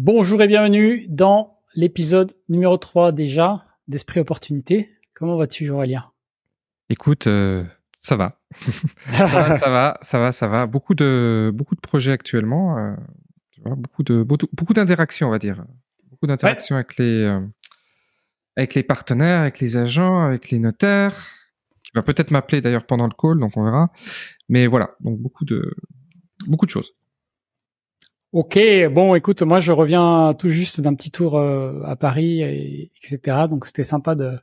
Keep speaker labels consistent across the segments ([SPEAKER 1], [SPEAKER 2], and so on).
[SPEAKER 1] Bonjour et bienvenue dans l'épisode numéro 3 déjà d'Esprit Opportunité. Comment vas-tu Aurélien?
[SPEAKER 2] Écoute, euh, ça va. ça va, ça va, ça va, ça va. Beaucoup de, beaucoup de projets actuellement. Euh, tu vois, beaucoup de, beaucoup, d'interactions, on va dire. Beaucoup d'interactions avec les, euh, avec les partenaires, avec les agents, avec les notaires, qui va peut-être m'appeler d'ailleurs pendant le call, donc on verra. Mais voilà, donc beaucoup de, beaucoup de choses.
[SPEAKER 1] Ok, bon, écoute, moi je reviens tout juste d'un petit tour euh, à Paris, et, etc. Donc c'était sympa de,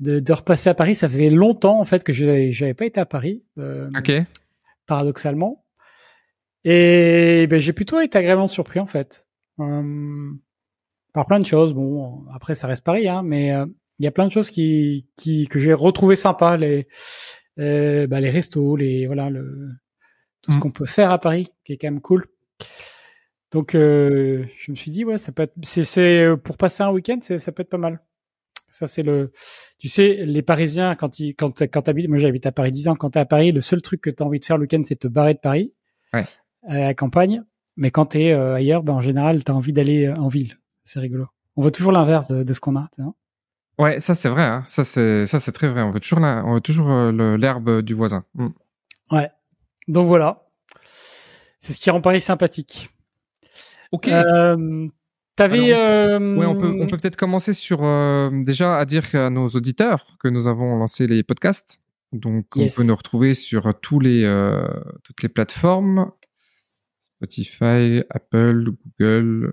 [SPEAKER 1] de, de repasser à Paris. Ça faisait longtemps en fait que je n'avais pas été à Paris.
[SPEAKER 2] Euh, ok.
[SPEAKER 1] Paradoxalement. Et ben, j'ai plutôt été agréablement surpris en fait. Euh, par plein de choses. Bon, après ça reste Paris, hein, mais euh, il y a plein de choses qui, qui que j'ai retrouvé sympa, les euh, bah, les restos, les voilà le tout ce mm. qu'on peut faire à Paris, qui est quand même cool. Donc, euh, je me suis dit, ouais, ça peut être, c'est, euh, pour passer un week-end, ça peut être pas mal. Ça, c'est le, tu sais, les Parisiens, quand ils, quand, quand t'habites, moi j'habite à Paris 10 ans, quand t'es à Paris, le seul truc que t'as envie de faire le week-end, c'est te barrer de Paris.
[SPEAKER 2] Ouais.
[SPEAKER 1] À la campagne. Mais quand t'es es euh, ailleurs, ben, en général, t'as envie d'aller en ville. C'est rigolo. On veut toujours l'inverse de, de, ce qu'on a,
[SPEAKER 2] Ouais, ça c'est vrai. Hein. Ça c'est ça c'est très vrai. On veut toujours la, on veut toujours l'herbe du voisin. Mm.
[SPEAKER 1] Ouais. Donc voilà. C'est ce qui rend Paris sympathique.
[SPEAKER 2] Ok.
[SPEAKER 1] Euh, T'avais. Euh...
[SPEAKER 2] Ouais, on peut on peut peut-être commencer sur euh, déjà à dire à nos auditeurs que nous avons lancé les podcasts. Donc on peut nous retrouver sur tous les toutes les plateformes Spotify, Apple, Google,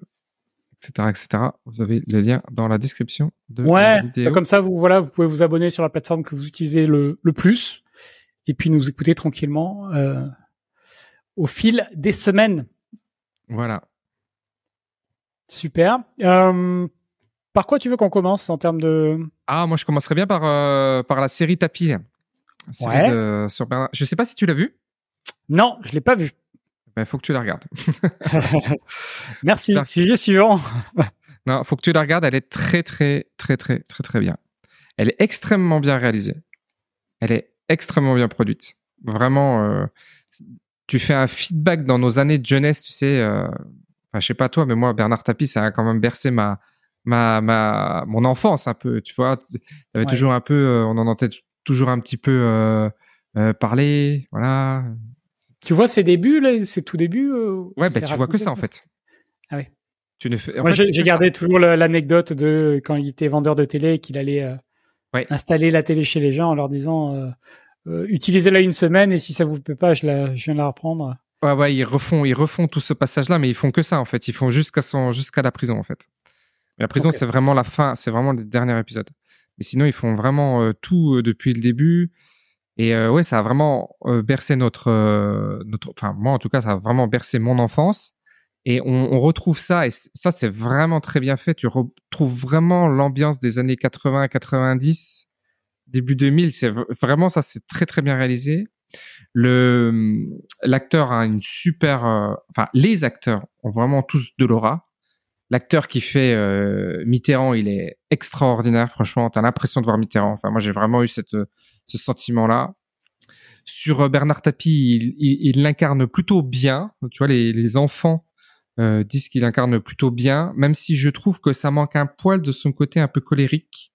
[SPEAKER 2] etc., etc. Vous avez les liens dans la description de la vidéo.
[SPEAKER 1] Comme ça, vous voilà, vous pouvez vous abonner sur la plateforme que vous utilisez le, le plus, et puis nous écouter tranquillement euh, au fil des semaines.
[SPEAKER 2] Voilà.
[SPEAKER 1] Super. Euh, par quoi tu veux qu'on commence en termes de
[SPEAKER 2] Ah, moi je commencerais bien par euh, par la série Tapis.
[SPEAKER 1] ouais.
[SPEAKER 2] de, sur Bernard. Je sais pas si tu l'as vu.
[SPEAKER 1] Non, je l'ai pas vu.
[SPEAKER 2] Il ben, faut que tu la regardes.
[SPEAKER 1] Merci. Sujet suivant.
[SPEAKER 2] non, faut que tu la regardes. Elle est très très très très très très bien. Elle est extrêmement bien réalisée. Elle est extrêmement bien produite. Vraiment, euh, tu fais un feedback dans nos années de jeunesse, tu sais. Euh, enfin, je sais pas toi, mais moi, Bernard Tapie, ça a quand même bercé ma, ma, ma, mon enfance un peu. Tu vois, avait toujours un peu, euh, on en entendait toujours un petit peu euh, euh, parler, voilà.
[SPEAKER 1] Tu vois ses débuts, là, ses tout débuts.
[SPEAKER 2] ouais, bah, tu vois que ça, en fait.
[SPEAKER 1] Ah oui.
[SPEAKER 2] Tu ne fais.
[SPEAKER 1] Moi, j'ai gardé toujours l'anecdote de quand il était vendeur de télé, qu'il allait installer la télé chez les gens en leur disant euh, utilisez-la une semaine et si ça vous plaît pas, je, la, je viens de la reprendre.
[SPEAKER 2] Ouais, ouais, ils refont, ils refont tout ce passage-là, mais ils font que ça en fait. Ils font jusqu'à son, jusqu'à la prison en fait. Mais la prison, c'est vraiment la fin, c'est vraiment le dernier épisode. Mais sinon, ils font vraiment euh, tout euh, depuis le début. Et ouais, ça a vraiment bercé notre, notre, enfin moi en tout cas, ça a vraiment bercé mon enfance. Et on, on retrouve ça, et ça c'est vraiment très bien fait. Tu retrouves vraiment l'ambiance des années 80-90 début 2000, c'est vraiment ça, c'est très très bien réalisé. Le l'acteur a une super, euh, enfin les acteurs ont vraiment tous de l'aura. L'acteur qui fait euh, Mitterrand, il est extraordinaire. Franchement, t'as l'impression de voir Mitterrand. Enfin, moi, j'ai vraiment eu ce sentiment-là. Sur euh, Bernard Tapie, il l'incarne plutôt bien. Tu vois, les, les enfants disent qu'il incarne plutôt bien, même si je trouve que ça manque un poil de son côté un peu colérique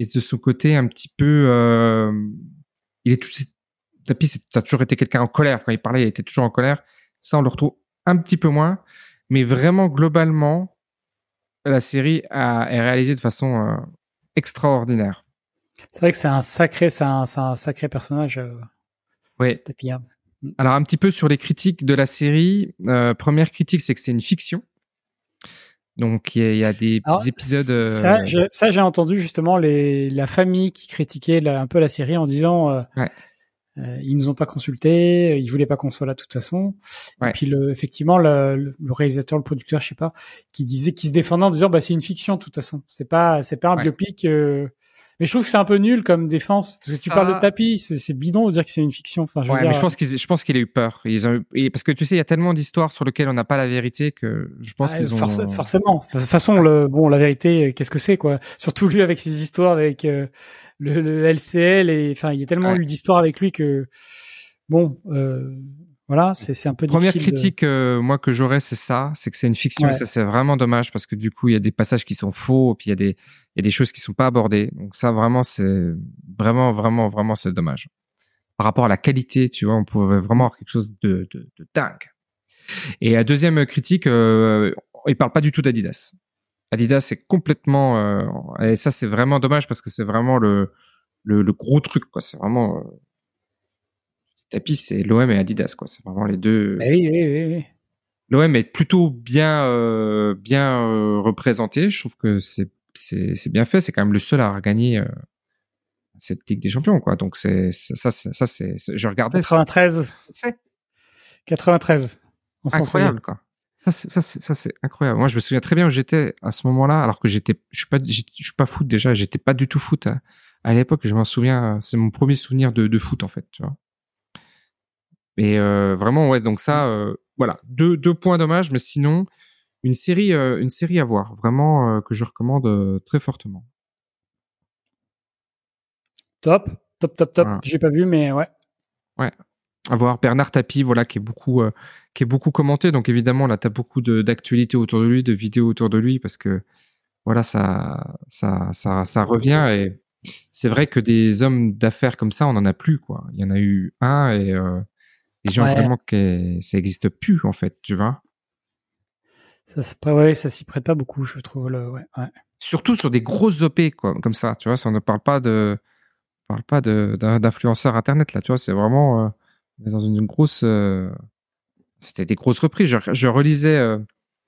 [SPEAKER 2] et de son côté un petit peu, euh, il est tout, Tapi, ça a toujours été quelqu'un en colère quand il parlait, il était toujours en colère. Ça, on le retrouve un petit peu moins, mais vraiment globalement, la série a, est réalisée de façon euh, extraordinaire.
[SPEAKER 1] C'est vrai que c'est un sacré, c'est un, un, sacré personnage. Euh,
[SPEAKER 2] oui.
[SPEAKER 1] Hein.
[SPEAKER 2] Alors un petit peu sur les critiques de la série. Euh, première critique, c'est que c'est une fiction. Donc il y, a des épisodes.
[SPEAKER 1] Ça, euh, ça j'ai entendu justement les, la famille qui critiquait un peu la série en disant euh,
[SPEAKER 2] ouais.
[SPEAKER 1] euh, ils nous ont pas consultés, ils voulaient pas qu'on soit là de toute façon. Et puis le, effectivement le, le, réalisateur, le producteur, je sais pas, qui disait, qui se défendait en disant bah c'est une fiction de toute façon, c'est pas c'est pas un biopic. Euh, mais je trouve que c'est un peu nul comme défense parce que tu parles de tapis, c'est bidon de dire que c'est une fiction. Enfin, je
[SPEAKER 2] ouais, mais je pense qu'ils, je pense qu'il a eu peur. Ils ont, parce que tu sais, il y a tellement d'histoires sur lesquelles on n'a pas la vérité que je pense qu'ils ont.
[SPEAKER 1] forcément. De toute façon, le, bon, la vérité, qu'est-ce que c'est quoi? Surtout lui avec ses histoires avec euh, le, le, LCL et enfin, il y a tellement eu d'histoires avec lui que bon, euh, voilà, c'est un peu
[SPEAKER 2] Première critique, euh, moi que j'aurais, c'est ça, c'est que c'est une fiction et ça c'est vraiment dommage parce que du coup il y a des passages qui sont faux, puis il y a des il y a des choses qui sont pas abordées. Donc ça vraiment c'est vraiment vraiment vraiment c'est dommage. Par rapport à la qualité, tu vois, on pouvait vraiment avoir quelque chose de, de, de dingue. Et la deuxième critique, euh, il parle pas du tout d'Adidas. Adidas c'est complètement euh, et ça c'est vraiment dommage parce que c'est vraiment le, le, le gros truc quoi. C'est vraiment euh, tapis, c'est l'OM et Adidas, quoi. C'est vraiment les deux.
[SPEAKER 1] Bah oui, oui, oui, oui.
[SPEAKER 2] L'OM est plutôt bien, euh, bien euh, représenté. Je trouve que c'est, c'est, c'est bien fait. C'est quand même le seul à gagné euh, cette Ligue des Champions, quoi. Donc c'est, ça, ça, c'est, je regardais.
[SPEAKER 1] 93.
[SPEAKER 2] C'est
[SPEAKER 1] 93. On
[SPEAKER 2] incroyable, quoi. Ça, c'est, ça, c'est, ça, c'est incroyable. Moi, je me souviens très bien où j'étais à ce moment-là, alors que j'étais, je suis pas, je suis pas foot déjà. J'étais pas du tout foot à, à l'époque. Je m'en souviens. C'est mon premier souvenir de, de foot, en fait, tu vois. Et euh, vraiment, ouais, donc ça, euh, voilà, deux, deux points dommages, mais sinon, une série, euh, une série à voir, vraiment, euh, que je recommande très fortement.
[SPEAKER 1] Top, top, top, top.
[SPEAKER 2] Voilà.
[SPEAKER 1] J'ai pas vu, mais ouais.
[SPEAKER 2] Ouais. À voir Bernard Tapie, voilà, qui est beaucoup, qui est beaucoup commenté. Donc évidemment, là, t'as beaucoup d'actualités autour de lui, de vidéos autour de lui, parce que voilà, ça, ça, ça, ça revient. Et c'est vrai que des hommes d'affaires comme ça, on en a plus, quoi. Il y en a eu un et des gens
[SPEAKER 1] Ouais.
[SPEAKER 2] vraiment que ça existe plus, en fait, tu vois?
[SPEAKER 1] Ça, ouais, ça s'y prête pas beaucoup, je trouve. Le, ouais, ouais.
[SPEAKER 2] surtout sur des grosses OP quoi, comme ça, tu vois, si on ne parle pas de on parle pas d'influenceurs internet là, tu vois, c'est vraiment euh, dans une grosse euh, c'était des grosses reprises. Je, je relisais euh,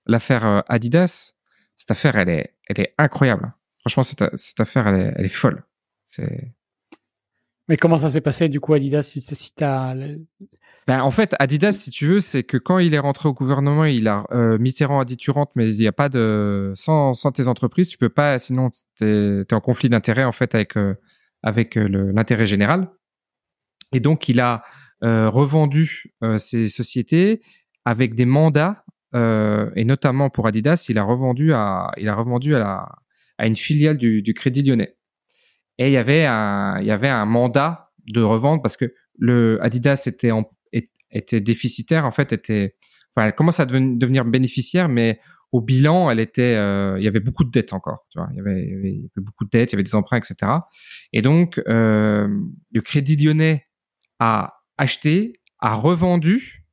[SPEAKER 2] l'affaire euh, Adidas, cette affaire elle est elle est incroyable. Franchement cette, cette affaire elle est, elle est folle. C'est
[SPEAKER 1] Mais comment ça s'est passé, du coup, Adidas, si, si t'as...
[SPEAKER 2] Ben, en fait, Adidas, si tu veux, c'est que quand il est rentré au gouvernement, il a euh, Mitterrand a dit tu rentres, mais il n'y a pas de sans, sans tes entreprises, tu peux pas, sinon t'es es en conflit d'intérêt en fait avec euh, avec euh, l'intérêt général. Et donc il a euh, revendu ses sociétés avec des mandats et notamment pour Adidas, il a revendu à il a revendu à la à une filiale du, Crédit Lyonnais. Et il y avait un il y avait un mandat de revente parce que le Adidas était en était déficitaire en fait était enfin elle commence à deven- devenir bénéficiaire mais au bilan elle était euh, il y avait beaucoup de dettes encore tu vois. Il y avait, beaucoup de dettes il y avait des emprunts etc et donc euh, le Crédit Lyonnais a acheté a revendu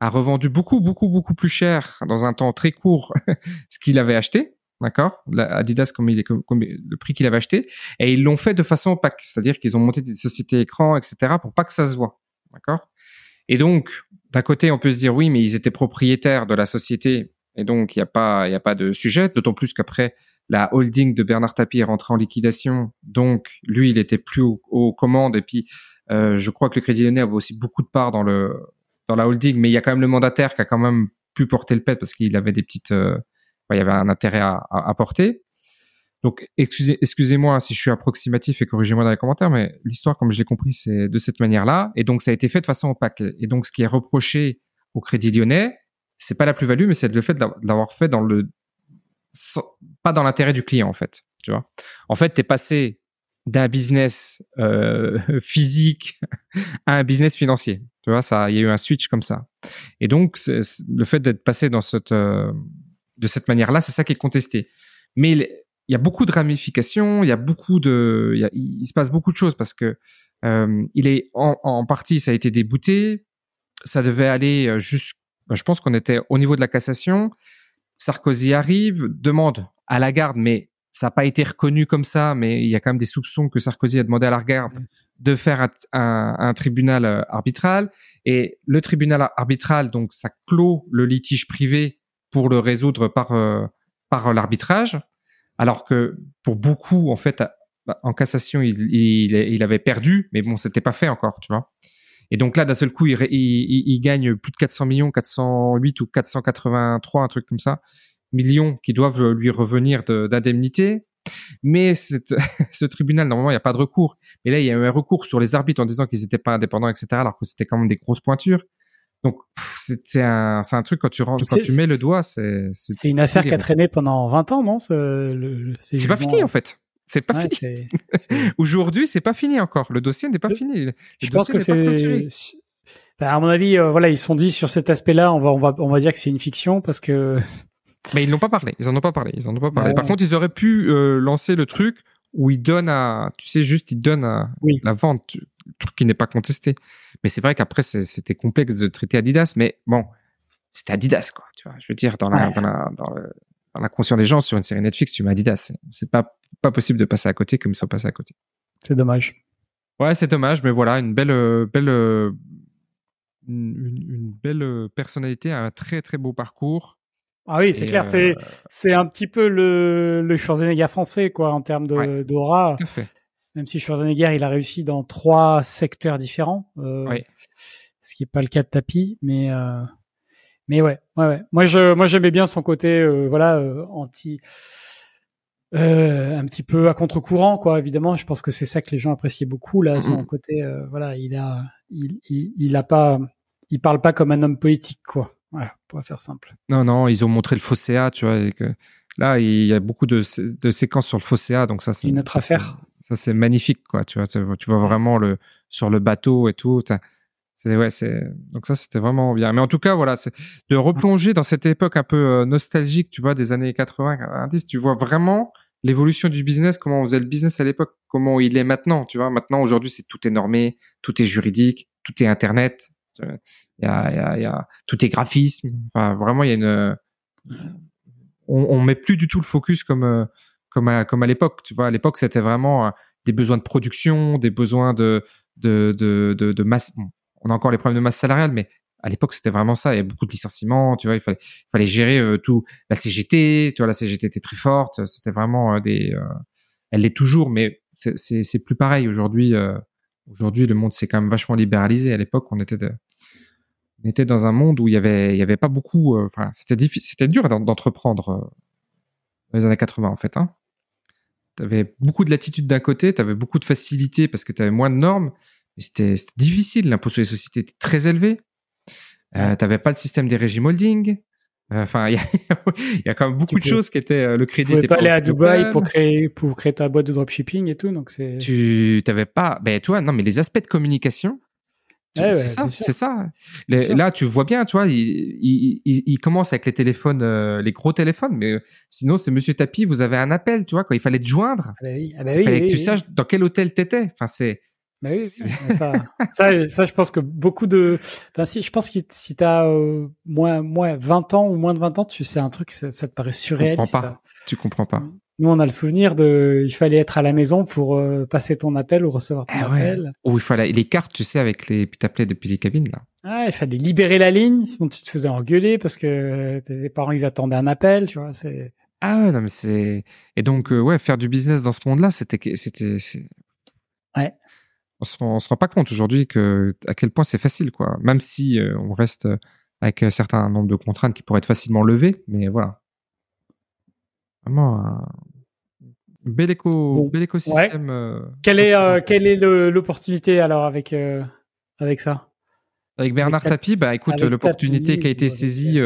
[SPEAKER 2] a revendu beaucoup beaucoup beaucoup plus cher dans un temps très court ce qu'il avait acheté d'accord? Adidas comme il est comme le prix qu'il avait acheté et ils l'ont fait de façon opaque c'est-à-dire qu'ils ont monté des sociétés écrans etc pour pas que ça se voit D'accord? Et donc, d'un côté, on peut se dire oui, mais ils étaient propriétaires de la société. Et donc il n'y a pas a pas de sujet, d'autant plus qu'après la holding de Bernard Tapie est rentrée en liquidation, donc lui il était plus aux, commandes. Et puis euh, je crois que le Crédit Lyonnais avait aussi beaucoup de parts dans la holding, mais il y a quand même le mandataire qui a quand même pu porter le pet parce qu'il avait des petites euh, il y avait un intérêt à porter. Donc, excusez, excusez-moi si je suis approximatif et corrigez-moi dans les commentaires, mais l'histoire, comme je l'ai compris, c'est de cette manière-là. Et donc, ça a été fait de façon opaque. Et donc, ce qui est reproché au Crédit Lyonnais, c'est pas la plus-value, mais c'est le fait de l'avoir fait dans le, pas dans l'intérêt du client, en fait. Tu vois? En fait, t'es passé d'un business euh, physique à un business financier. Tu vois, ça, il y a eu un switch comme ça. Et donc, le fait d'être passé dans cette, euh, de cette manière-là, c'est ça qui est contesté. Mais il y a beaucoup de ramifications, il y a beaucoup de, il, y a- il se passe beaucoup de choses parce que euh, il est en, en partie, ça a été débouté, ça devait aller jusqu', je pense qu'on était au niveau de la cassation. Sarkozy arrive, demande à la garde, mais ça n'a pas été reconnu comme ça, mais il y a quand même des soupçons que Sarkozy a demandé à la garde de faire un, un- un tribunal euh, arbitral. Et le tribunal arbitral, donc, ça clôt le litige privé pour le résoudre par, euh, par l'arbitrage. Alors que pour beaucoup, en fait, bah, en cassation, il, il, avait perdu, mais bon, c'était pas fait encore, tu vois. Et donc là, d'un seul coup, il, il, gagne plus de 400 millions, 408 ou 483, un truc comme ça, millions qui doivent lui revenir de- d'indemnité. Mais ce tribunal, normalement, il n'y a pas de recours. Mais là, il y a eu un recours sur les arbitres en disant qu'ils n'étaient pas indépendants, etc., alors que c'était quand même des grosses pointures. Donc, c'est un, un truc quand tu rentres, quand tu mets le doigt, c'est
[SPEAKER 1] C'est une affaire qui a traîné pendant 20 ans, non ce- le- le- ces
[SPEAKER 2] C'est pas fini
[SPEAKER 1] euh,
[SPEAKER 2] en fait. C'est pas
[SPEAKER 1] ouais,
[SPEAKER 2] fini. Aujourd'hui, c'est pas fini encore. Le dossier n'est pas
[SPEAKER 1] Le-
[SPEAKER 2] fini. Le
[SPEAKER 1] Je pense que c'est à mon avis, euh, voilà, ils sont dit sur cet aspect-là, on va, on va, on va dire que c'est une fiction parce que.
[SPEAKER 2] Mais ils n'ont pas parlé. Ils en ont pas parlé. Ils en ont pas parlé. Par contre, ils auraient pu euh, lancer le truc où ils donnent à, tu sais, juste ils donnent à la vente, truc qui n'est pas contesté. Mais c'est vrai qu'après c'était complexe de traiter Adidas, mais bon, c'était Adidas quoi. Tu vois, je veux dire dans la, dans la, dans, le, dans la conscience des gens sur une série Netflix, tu mets Adidas. C'est pas pas possible de passer à côté comme ils sont passés à côté.
[SPEAKER 1] C'est dommage.
[SPEAKER 2] Ouais, c'est dommage, mais voilà, une belle, euh, belle, euh, une, belle euh, personnalité, un très très beau parcours.
[SPEAKER 1] Ah oui, c'est clair, c'est c'est un petit peu le, le Schwarzenegger français, quoi, en termes d'aura. Tout à fait. Même si Schwarzenegger, il a réussi dans trois secteurs différents. oui. Ce qui n'est pas le cas de Tapi, mais mais ouais, ouais, ouais. Moi, je moi j'aimais bien son côté, voilà, anti euh, un petit peu à contre-courant, quoi. Évidemment, je pense que c'est ça que les gens appréciaient beaucoup là, son côté. Euh, voilà, il a, il, il, il, a pas, il parle pas comme un homme politique, quoi. Voilà, pour faire simple.
[SPEAKER 2] Non, non, ils ont montré le Fosséa, tu vois. Et que là, il y a beaucoup de, de séquences sur le Fosséa, donc ça, c'est
[SPEAKER 1] une autre affaire.
[SPEAKER 2] Ça, c'est magnifique, quoi. Tu vois, tu vois vraiment le sur le bateau et tout. C'est ouais, c'est donc ça c'était vraiment bien. Mais en tout cas, voilà, c'est de replonger dans cette époque un peu euh, nostalgique, tu vois, des années 80, 90. Tu vois vraiment l'évolution du business, comment on faisait le business à l'époque, comment il est maintenant. Tu vois, maintenant aujourd'hui, c'est tout est normé, tout est juridique, tout est internet. Il y a, il y a, il y a tout est graphisme. Enfin, vraiment, il y a une on, on met plus du tout le focus comme euh, comme à, comme à l'époque. Tu vois, à l'époque, c'était vraiment euh, des besoins de production, des besoins de de de de, masse on a encore les problèmes de masse salariale, mais à l'époque, c'était vraiment ça. Il y a beaucoup de licenciements, tu vois. Il fallait, il fallait gérer euh, tout. La CGT, tu vois, la CGT était très forte. C'était vraiment euh, des. Elle l'est toujours, mais c'est plus pareil aujourd'hui. aujourd'hui, le monde s'est quand même vachement libéralisé. À l'époque, on était de, on était dans un monde où il y avait, il y avait pas beaucoup. Enfin, c'était difficile, c'était dur d'entreprendre dans les années 80 en fait. Hein. Tu avais beaucoup de latitude d'un côté, tu avais beaucoup de facilité parce que tu avais moins de normes, c'était difficile. L'impôt sur les sociétés était très élevé. Euh, tu n'avais pas le système des régimes holding. Euh, enfin, il y, a quand même beaucoup de choses qui étaient euh, le crédit. Tu
[SPEAKER 1] pouvais pas aller à Dubaï pour créer pour créer ta boîte de dropshipping et tout, donc.
[SPEAKER 2] Tu t'avais pas, ben tu vois, non, mais les aspects de communication, c'est ça, c'est ça. là, tu vois bien, tu vois, il, il, il, commence avec les téléphones, les gros téléphones, mais sinon, c'est Monsieur Tapi, vous avez un appel, tu vois, quand il fallait te joindre. Ah bah oui, ah bah oui, il fallait que tu saches dans quel hôtel t'étais. Enfin, c'est
[SPEAKER 1] bah oui, ça, ça, ça, je pense que beaucoup de, enfin, si, je pense que si t'as euh, moins, moins 20 ans ou moins de 20 ans, tu sais un truc, ça, ça te paraît surréaliste.
[SPEAKER 2] Tu comprends pas. Tu comprends pas.
[SPEAKER 1] Nous, on a le souvenir de, il fallait être à la maison pour euh, passer ton appel ou recevoir ton ah appel.
[SPEAKER 2] Ou il fallait les cartes, tu sais, avec les, puis t'appelais depuis les cabines là.
[SPEAKER 1] Ah, il fallait libérer la ligne, sinon tu te faisais engueuler parce que tes parents ils attendaient un appel, tu vois. C'est.
[SPEAKER 2] Ah ouais, non mais c'est et donc euh, ouais, faire du business dans ce monde-là, c'était c'était
[SPEAKER 1] ouais
[SPEAKER 2] on se rend, se rend pas compte aujourd'hui que à quel point c'est facile, quoi. Même si euh, on reste avec un certain nombre de contraintes qui pourraient être facilement levées, mais voilà. Vraiment un bel éco, bel écosystème. Euh,
[SPEAKER 1] quelle est euh, quelle est l'opportunité alors avec avec ça?
[SPEAKER 2] Avec Bernard Tapie, bah écoute, l'opportunité qui a été saisie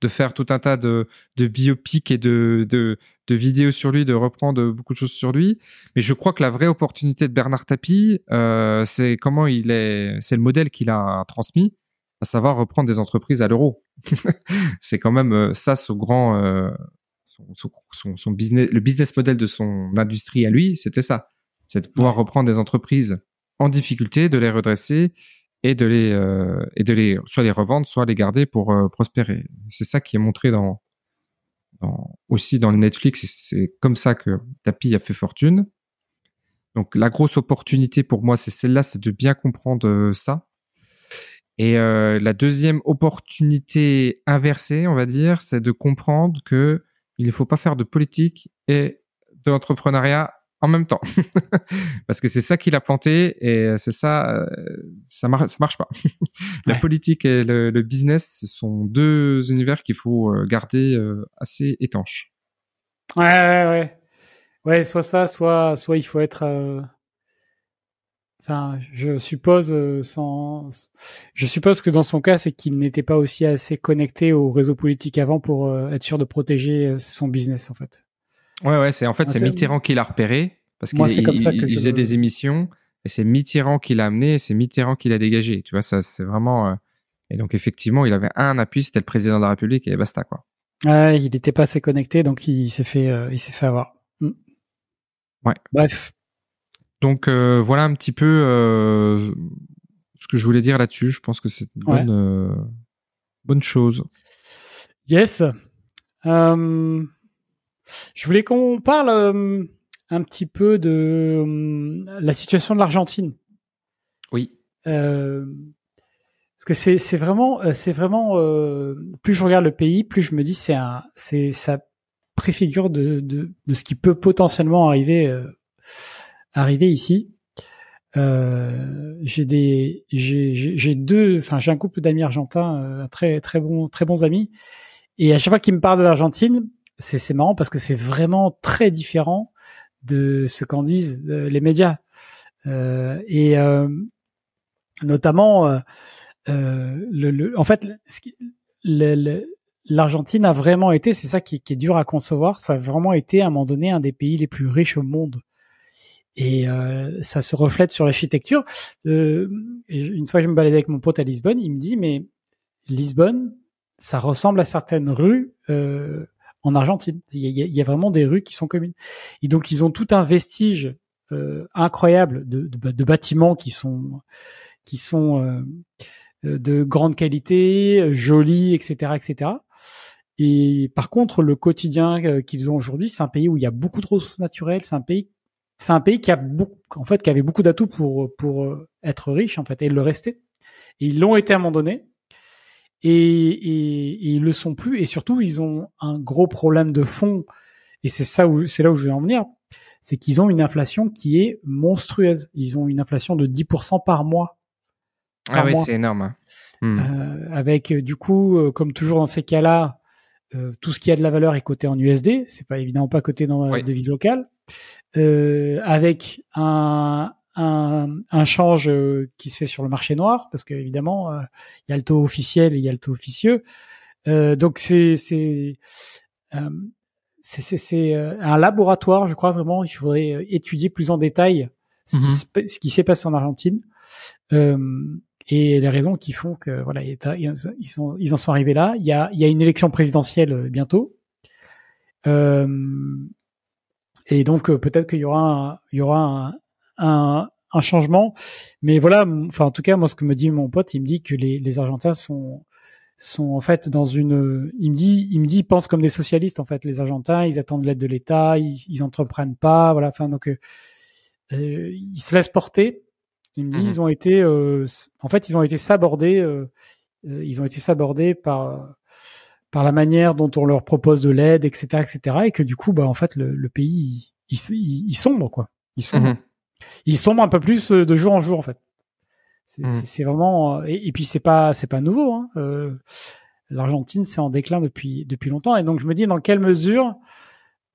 [SPEAKER 2] de faire tout un tas de, de biopics et de, de, de, vidéos sur lui, de reprendre beaucoup de choses sur lui. Mais je crois que la vraie opportunité de Bernard Tapie, euh, c'est comment il est, c'est le modèle qu'il a transmis, à savoir reprendre des entreprises à l'euro. c'est quand même euh, ça, ce grand, euh, son, son, son, business, le business model de son industrie à lui, c'était ça. C'est de pouvoir reprendre des entreprises en difficulté, de les redresser et de les euh, et de les soit les revendre, soit les garder pour euh, prospérer. C'est ça qui est montré dans, dans aussi dans le Netflix et c'est comme ça que Tapi a fait fortune. Donc la grosse opportunité pour moi, c'est celle-là, c'est de bien comprendre euh, ça. Et la deuxième opportunité inversée, on va dire, c'est de comprendre que il ne faut pas faire de politique et de l'entrepreneuriat en même temps. Parce que c'est ça qu'il a planté et c'est ça, euh, ça, marche, ça marche pas. La politique et le, business, ce sont deux univers qu'il faut euh, garder euh, assez étanches.
[SPEAKER 1] Ouais, ouais, ouais. Ouais, soit ça, soit, soit il faut être. Enfin, je suppose sans, je suppose que dans son cas, c'est qu'il n'était pas aussi assez connecté au réseau politique avant pour être sûr de protéger son business en fait.
[SPEAKER 2] Ouais, ouais, c'est en fait, c'est Mitterrand qui l'a repéré parce qu'il faisait des émissions et c'est Mitterrand qui l'a amené, c'est Mitterrand qui l'a dégagé. Tu vois, ça, c'est vraiment. Euh, et donc, effectivement, il avait un appui, c'était le président de la République et basta, quoi.
[SPEAKER 1] Ouais, il n'était pas assez connecté, donc il s'est fait, euh, il s'est fait avoir. Mm.
[SPEAKER 2] Ouais.
[SPEAKER 1] Bref.
[SPEAKER 2] Donc, euh, voilà un petit peu ce que je voulais dire là-dessus. Je pense que c'est une bonne, bonne chose.
[SPEAKER 1] Yes. je voulais qu'on parle un petit peu de euh, la situation de l'Argentine.
[SPEAKER 2] Oui.
[SPEAKER 1] Euh, parce que c'est c'est vraiment euh, c'est vraiment euh, plus je regarde le pays, plus je me dis c'est un c'est ça préfigure de, de de ce qui peut potentiellement arriver euh, arriver ici. j'ai des j'ai deux enfin j'ai un couple d'amis argentins très très bons très bons amis et à chaque fois qu'ils me parlent de l'Argentine c'est c'est marrant parce que c'est vraiment très différent de ce qu'en disent euh, les médias. Euh, et euh, notamment, le, en fait, l'Argentine a vraiment été, c'est ça qui, est dur à concevoir, ça a vraiment été à un moment donné un des pays les plus riches au monde. Et ça se reflète sur l'architecture. une fois, je me baladais avec mon pote à Lisbonne, il me dit, mais Lisbonne, ça ressemble à certaines rues en Argentine. Il y, a, vraiment des rues qui sont communes. Et donc ils ont tout un vestige euh, incroyable de, de, bâtiments qui sont qui sont euh, de grande qualité, jolis, etc., etc. Et par contre, le quotidien euh, qu'ils ont aujourd'hui, c'est un pays où il y a beaucoup de ressources naturelles. C'est un pays, c'est un pays qui a beaucoup, en fait, qui avait beaucoup d'atouts pour pour être riche en fait et le rester. Et ils l'ont été à un moment donné et, et, et, ils le sont plus. Et surtout, ils ont un gros problème de fond. Et c'est ça où c'est là où je vais en venir, c'est qu'ils ont une inflation qui est monstrueuse. Ils ont une inflation de 10% par mois.
[SPEAKER 2] ah oui, c'est énorme. Hein.
[SPEAKER 1] Hmm. Euh, avec du coup, euh, comme toujours dans ces cas-là, euh, tout ce qui a de la valeur est coté en USD. C'est pas évidemment pas coté dans la devise locale. Euh, avec un, un, un, change euh, qui se fait sur le marché noir, parce qu'évidemment, euh, il y a le taux officiel et il y a le taux officieux. Euh, donc c'est c'est euh, c'est un laboratoire, je crois vraiment. Il faudrait étudier plus en détail ce, qui, mhm. ce qui s'est passé en Argentine et les raisons qui font que voilà ils, sont ils en sont arrivés là. Il y a il y a une élection présidentielle bientôt. Et donc peut-être qu'il y aura un, il y aura un, un, un changement. Mais voilà, enfin en tout cas moi ce que me dit mon pote, il me dit que les, les Argentins sont sont en fait dans une il me dit il me dit ils pensent comme des socialistes en fait. Les Argentins ils attendent l'aide de l'État ils, ils entreprennent pas voilà enfin donc euh, euh ils se laissent porter. Il me dit mmh ils ont été euh, en fait ils ont été sabordés euh, euh, ils ont été sabordés par par la manière dont on leur propose de l'aide etc etc et que du coup bah en fait le, le pays il, il, il, sombre quoi ils sombre mmh ils sombrent un peu plus euh, de jour en jour en fait. C'est mmh. vraiment euh, et, puis c'est pas c'est pas nouveau. Hein. Euh, L'Argentine c'est en déclin depuis depuis longtemps et donc je me dis dans quelle mesure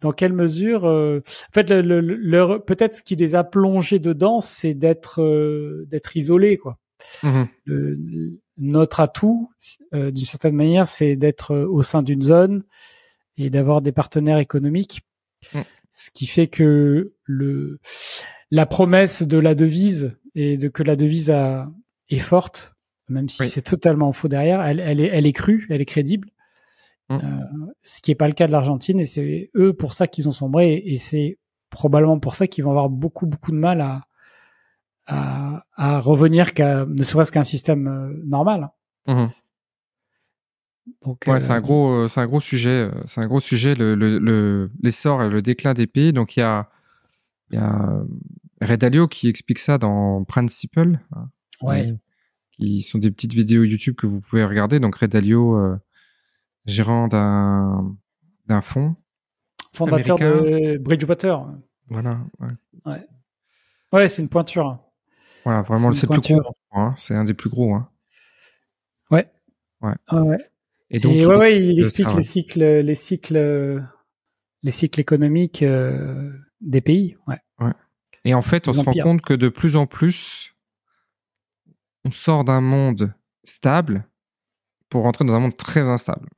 [SPEAKER 1] dans quelle mesure euh, en fait le, le, peut-être ce qui les a plongés dedans c'est d'être euh, d'être isolés quoi. Mmh. Notre atout d'une certaine manière c'est d'être au sein d'une zone et d'avoir des partenaires économiques. Mmh. Ce qui fait que le la promesse de la devise et de que la devise a, est forte, même si c'est totalement faux derrière, elle, elle, est, elle est crue, elle est crédible. Mmh. Euh, ce qui n'est pas le cas de l'Argentine et c'est eux pour ça qu'ils ont sombré et, c'est probablement pour ça qu'ils vont avoir beaucoup beaucoup de mal à à, à revenir qu'à ne serait-ce qu'un système euh, normal.
[SPEAKER 2] Mmh. Donc, ouais, c'est un euh, gros, c'est un gros sujet. C'est un gros sujet le l'essor le, et le déclin des pays. Donc il y a, il y a Redalio qui explique ça dans Principle.
[SPEAKER 1] Hein, ouais.
[SPEAKER 2] Qui sont des petites vidéos YouTube que vous pouvez regarder. Donc Redalio, euh, gérant d'un d'un fonds.
[SPEAKER 1] Fondateur de Bridgewater.
[SPEAKER 2] Voilà.
[SPEAKER 1] Ouais. Ouais, c'est une pointure.
[SPEAKER 2] Voilà, vraiment, c'est le plus gros. Hein, c'est un des plus gros. Hein.
[SPEAKER 1] Ouais.
[SPEAKER 2] Ouais.
[SPEAKER 1] ouais. Et donc, il, ouais, ouais, il explique les cycles, les cycles, les cycles économiques euh, des pays. Ouais.
[SPEAKER 2] Ouais. Et en fait, on se rend compte que de plus en plus, on sort d'un monde stable pour rentrer dans un monde très instable.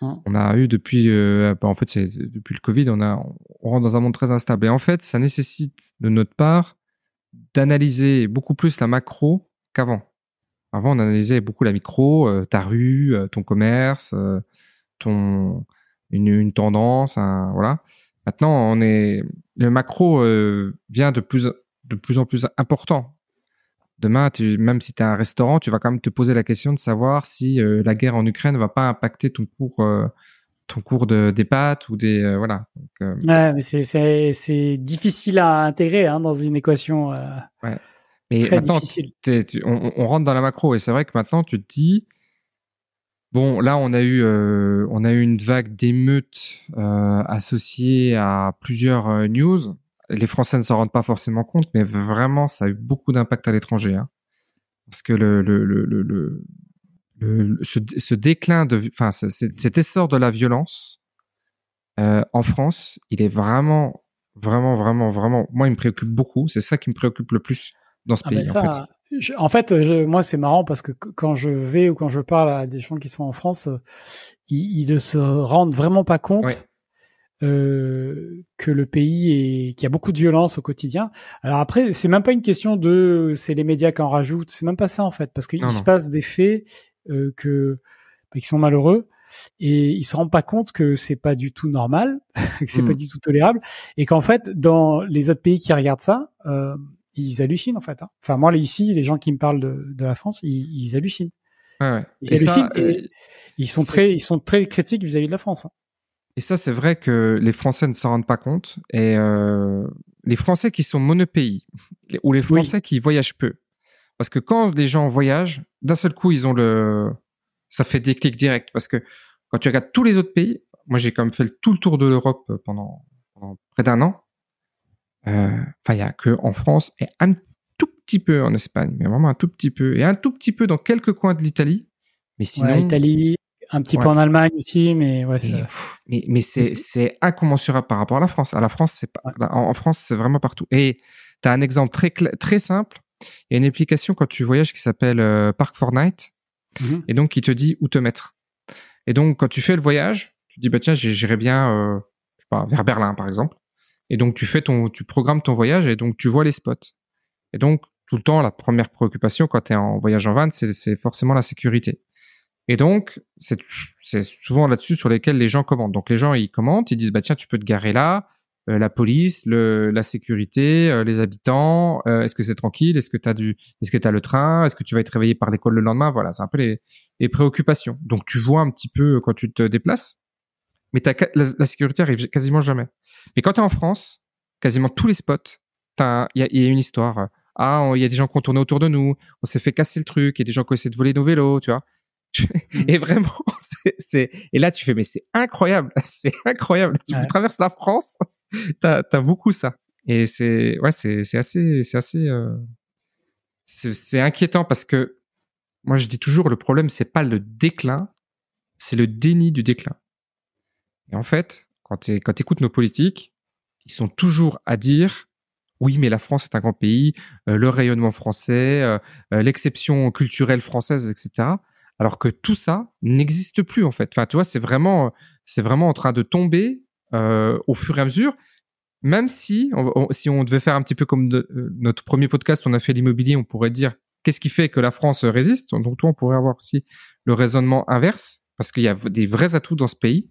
[SPEAKER 2] Hein. On a eu depuis, euh, bah, en fait, c'est depuis le Covid, on a, on rentre dans un monde très instable. Et en fait, ça nécessite de notre part d'analyser beaucoup plus la macro qu'avant. Avant, on analysait beaucoup la micro, euh, ta rue, euh, ton commerce, euh, ton une, tendance, voilà. Maintenant, on est le macro vient de plus de plus en plus important. Demain, même si tu es un restaurant, tu vas quand même te poser la question de savoir si la guerre en Ukraine ne va pas impacter ton cours ton cours de, des pâtes ou des voilà.
[SPEAKER 1] Donc, ouais, mais c'est c'est c'est difficile à intégrer hein, dans une équation.
[SPEAKER 2] Ouais. Mais maintenant, on, rentre dans la macro et c'est vrai que maintenant tu te dis, bon, là on a eu, euh, on a eu une vague d'émeutes euh, associée à plusieurs euh, news. Les Français ne s'en rendent pas forcément compte, mais vraiment ça a eu beaucoup d'impact à l'étranger, hein. parce que le, le, le, le, ce, ce, déclin de, enfin cet essor de la violence en France, il est vraiment, vraiment, vraiment, vraiment. Moi, il me préoccupe beaucoup. C'est ça qui me préoccupe le plus dans ce ah, pays. en
[SPEAKER 1] fait, en fait moi c'est marrant parce que quand je vais ou quand je parle à des gens qui sont en France, euh, ils, ils, ne se rendent vraiment pas compte. Euh, que le pays est qu'il y a beaucoup de violence au quotidien. Alors après, c'est même pas une question de c'est les médias qui en rajoutent, c'est même pas ça en fait, parce qu'il se passe des faits euh, que bah, qui sont malheureux et ils se rendent pas compte que c'est pas du tout normal, que c'est pas hmm. du tout tolérable, et qu'en fait dans les autres pays qui regardent ça, euh, ils hallucinent en fait. Hein. Enfin moi ici, les gens qui me parlent de, de la France, ils, ils hallucinent.
[SPEAKER 2] Ouais, ouais.
[SPEAKER 1] Ils et hallucinent et euh, ils sont très, ils sont très critiques vis-à-vis de la France. Hein.
[SPEAKER 2] Et ça, c'est vrai que les Français ne s'en rendent pas compte. Et euh, les Français qui sont monopays ou les Français qui voyagent peu, parce que quand les gens voyagent, d'un seul coup, ils ont le, ça fait des clics directs. Parce que quand tu regardes tous les autres pays, moi j'ai quand même fait tout le tour de l'Europe pendant, pendant près d'un an. Euh, enfin, il y a que en France et un tout petit peu en Espagne, mais vraiment un tout petit peu et un tout petit peu dans quelques coins de l'Italie. Mais sinon,
[SPEAKER 1] ouais, Italie, un petit peu en Allemagne aussi, mais ouais.
[SPEAKER 2] Mais mais, c'est c'est incommensurable par rapport à la France. À la France, c'est pas en, France, c'est vraiment partout. Et tu as un exemple très très simple. Il y a une application quand tu voyages qui s'appelle euh, Park Fortnite mhm. et donc qui te dit où te mettre. Et donc quand tu fais le voyage, tu te dis bah tiens, j'irai bien euh, je sais pas, vers Berlin par exemple. Et donc, tu fais ton, tu programmes ton voyage et donc tu vois les spots. Et donc, tout le temps, la première préoccupation quand tu es en voyage en van, c'est forcément la sécurité. Et donc, c'est souvent là-dessus sur lesquels les gens commandent. Donc, les gens, ils commandent, ils disent, bah tiens, tu peux te garer là, euh, la police, le, la sécurité, euh, les habitants, euh, est-ce que c'est tranquille, est-ce que tu as du, est-ce que tu as le train, est-ce que tu vas être réveillé par l'école le lendemain, voilà, c'est un peu les, les préoccupations. Donc, tu vois un petit peu quand tu te déplaces mais la, sécurité arrive quasiment jamais. Mais quand tu es en France, quasiment tous les spots, il y, a une histoire. Ah, il y a des gens qui ont tourné autour de nous, on s'est fait casser le truc, il y a des gens qui ont essayé de voler nos vélos, tu vois. Mmh. Et vraiment, c'est, et là tu fais, mais c'est incroyable, c'est incroyable. Tu traverses la France, t'as as beaucoup ça. Et c'est, ouais, c'est, assez, c'est assez, euh, c'est inquiétant parce que moi je dis toujours, le problème c'est pas le déclin, c'est le déni du déclin. Et en fait, quand tu écoutes nos politiques, ils sont toujours à dire oui, mais la France est un grand pays, euh, le rayonnement français, euh, l'exception culturelle française, etc. Alors que tout ça n'existe plus en fait. Enfin, tu vois, c'est vraiment, c'est vraiment en train de tomber au fur et à mesure. Même si, si on devait faire un petit peu comme notre premier podcast, on a fait l'immobilier, on pourrait dire qu'est-ce qui fait que la France résiste? Donc, toi, on pourrait avoir aussi le raisonnement inverse, parce qu'il y a des vrais atouts dans ce pays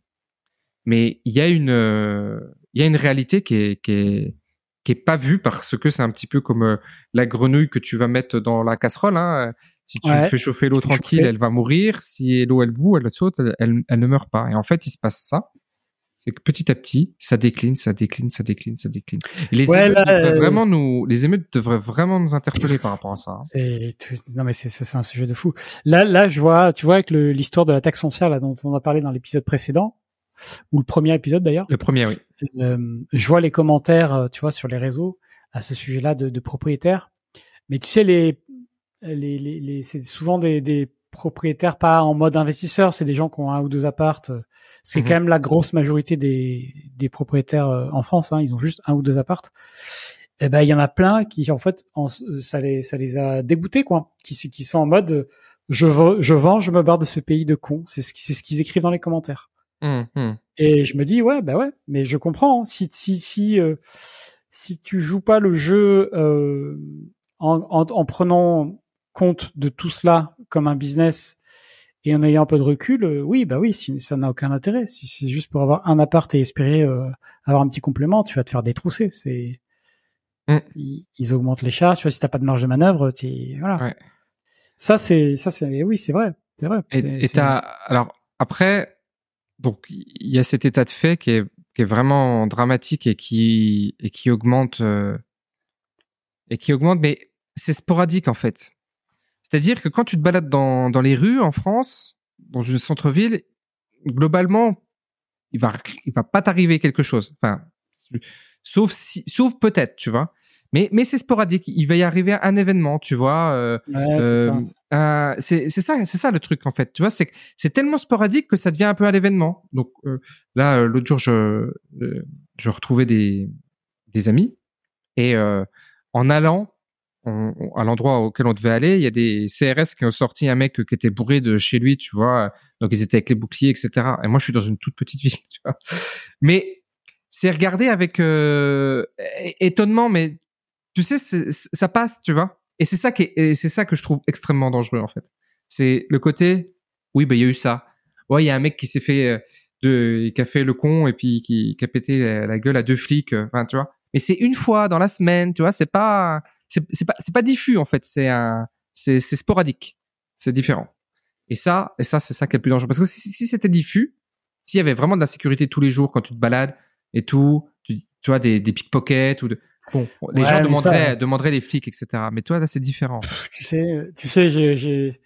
[SPEAKER 2] mais il y a une euh, il y a une réalité qui est qui est qui est pas vue parce que c'est un petit peu comme euh, la grenouille que tu vas mettre dans la casserole. Hein. Si tu fais chauffer l'eau tranquille, elle va mourir. Si l'eau elle bout, elle saute, elle, elle, ne meurt pas. Et en fait, il se passe ça. C'est que petit à petit, ça décline, ça décline, ça décline, ça décline. les émeutes devraient euh, vraiment nous, les émeutes devraient vraiment nous interpeller par rapport à ça. Hein.
[SPEAKER 1] C'est non mais c'est un sujet de fou. Là là, je vois, tu vois avec l'histoire de la taxe foncière là dont on a parlé dans l'épisode précédent ou le premier épisode d'ailleurs.
[SPEAKER 2] Le premier, oui.
[SPEAKER 1] Euh, je vois les commentaires, euh, tu vois, sur les réseaux à ce sujet-là de, de, propriétaires. Mais tu sais, les, les, les, les c'est souvent des, des, propriétaires pas en mode investisseur, c'est des gens qui ont un ou deux appartes. C'est mhm. quand même la grosse majorité des, des propriétaires euh, en France. Hein, ils ont juste un ou deux appartes. Et eh ben, il y en a plein qui, en fait, en, ça les, ça les a dégoûtés, quoi. Qui, qui sont en mode, je, je vends, je me barre de ce pays de cons. C'est ce, c'est ce qu'ils écrivent dans les commentaires. Mmh, mmh. Et je me dis ouais bah ouais, mais je comprends. Hein. Si si si euh, si tu joues pas le jeu euh, en, en, en, prenant compte de tout cela comme un business et en ayant un peu de recul, euh, oui, bah oui, si, ça n'a aucun intérêt. Si c'est juste pour avoir un appart et espérer euh, avoir un petit complément, tu vas te faire détrousser. C'est mm. ils, augmentent les charges. Tu vois, si t'as pas de marge de manœuvre, tu voilà. Ouais. Ça c'est ça c'est oui, c'est vrai, c'est vrai.
[SPEAKER 2] Et alors après donc il y a cet état de fait qui est qui est vraiment dramatique et qui et qui augmente euh, et qui augmente, mais c'est sporadique en fait. C'est-à-dire que quand tu te balades dans, dans les rues en France, dans une centre-ville, globalement, il va il va pas t'arriver quelque chose. Enfin, sauf si, sauf peut-être, tu vois. Mais, mais c'est sporadique. Il va y arriver un événement, tu vois. Euh, euh, c'est ça, c'est ça le truc en fait. Tu vois, c'est c'est tellement sporadique que ça devient un peu à l'événement. Donc euh, là, l'autre jour, je je retrouvais des des amis et en allant à l'endroit auquel on devait aller, il y a des CRS qui ont sorti un mec qui était bourré de chez lui, tu vois. Donc ils étaient avec les boucliers, etc. Et moi, je suis dans une toute petite ville, tu vois. Mais c'est regardé avec étonnement, mais tu sais, ça passe, tu vois. Et c'est ça qui c'est ça que je trouve extrêmement dangereux en fait. C'est le côté, oui, bah il y a eu ça. Ouais, il y a un mec qui s'est fait euh, de, qui a fait le con et puis qui, qui a pété la, gueule à deux flics. Euh, enfin, tu vois. Mais c'est une fois dans la semaine, tu vois. C'est pas, c'est pas, c'est pas diffus en fait. C'est un, c'est sporadique. C'est différent. Et ça, et ça, c'est ça qui est le plus dangereux. Parce que si, si c'était diffus, s'il y avait vraiment de la sécurité tous les jours quand tu te balades et tout, tu, tu vois, des, des pickpockets ou de, Bon, les gens demanderaient, demanderaient les flics, etc. Mais toi, là, c'est différent.
[SPEAKER 1] Tu sais, tu sais, j'ai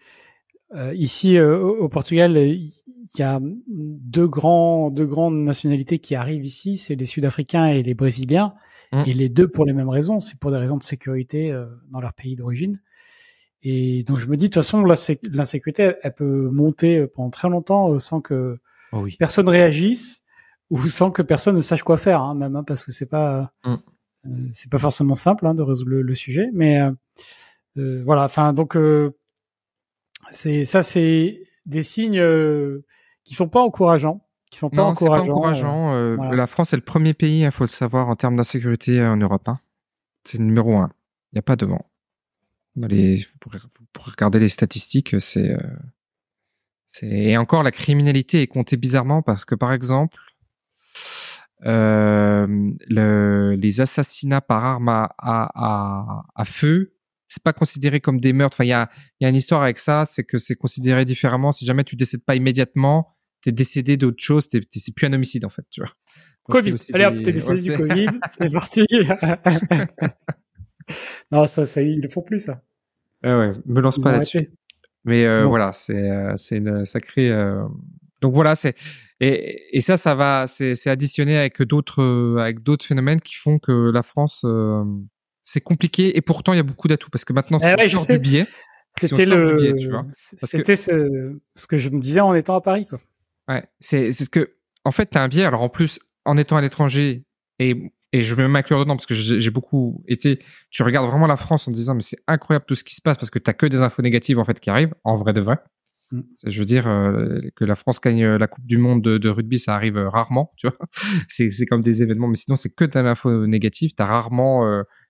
[SPEAKER 1] euh, ici euh, au Portugal, il y a deux grands, deux grandes nationalités qui arrivent ici, c'est les Sud-Africains et les Brésiliens, hum. et les deux pour les mêmes raisons, c'est pour des raisons de sécurité euh, dans leur pays d'origine. Et donc je me dis, de toute façon, l'insécurité, elle, peut monter pendant très longtemps sans que oh oui. personne réagisse ou sans que personne ne sache quoi faire, hein, même, hein, parce que c'est pas. Hum. Euh, c'est pas forcément simple hein, de résoudre le, sujet, mais euh, euh, voilà. Enfin, donc c'est ça, c'est des signes qui sont pas encourageants qui sont pas encourageants.
[SPEAKER 2] La France est le premier pays, il faut le savoir, en termes d'insécurité en Europe. Hein. C'est le numéro un. Il n'y a pas de vent. les, vous, pourrez, regarder les statistiques. C'est, et encore la criminalité est comptée bizarrement parce que par exemple, euh, le, les assassinats par arme à, à, à, feu, c'est pas considéré comme des meurtres. Enfin, il y a, y a une histoire avec ça, c'est que c'est considéré différemment. Si jamais tu décèdes pas immédiatement, t'es décédé d'autre chose, t'es, c'est plus un homicide en fait, tu vois.
[SPEAKER 1] Covid. Allez hop, t'es décédé du Covid, c'est parti. non, ça, ça, ils le font plus ça.
[SPEAKER 2] Ah ouais, me lance pas là-dessus. Mais euh, voilà, c'est euh, c'est une sacrée. Euh... Donc voilà, c'est et, et ça, ça va, c'est additionné avec d'autres euh, avec d'autres phénomènes qui font que la France, euh, c'est compliqué. Et pourtant, il y a beaucoup d'atouts parce que maintenant, eh c'est ouais, du biais.
[SPEAKER 1] C'était le, c'était ce, ce que je me disais en étant à Paris, quoi.
[SPEAKER 2] Ouais, c'est ce que, en fait, t'as un biais. Alors en plus, en étant à l'étranger et et je vais m'inclure dedans parce que j'ai beaucoup été. Tu regardes vraiment la France en disant mais c'est incroyable tout ce qui se passe parce que t'as que des infos négatives en fait qui arrivent en vrai de vrai. Mm. Je veux dire euh, que la France gagne euh, la Coupe du Monde de, rugby, ça arrive euh, rarement, tu vois. c'est comme des événements, mais sinon c'est que de l'info négative. T'as rarement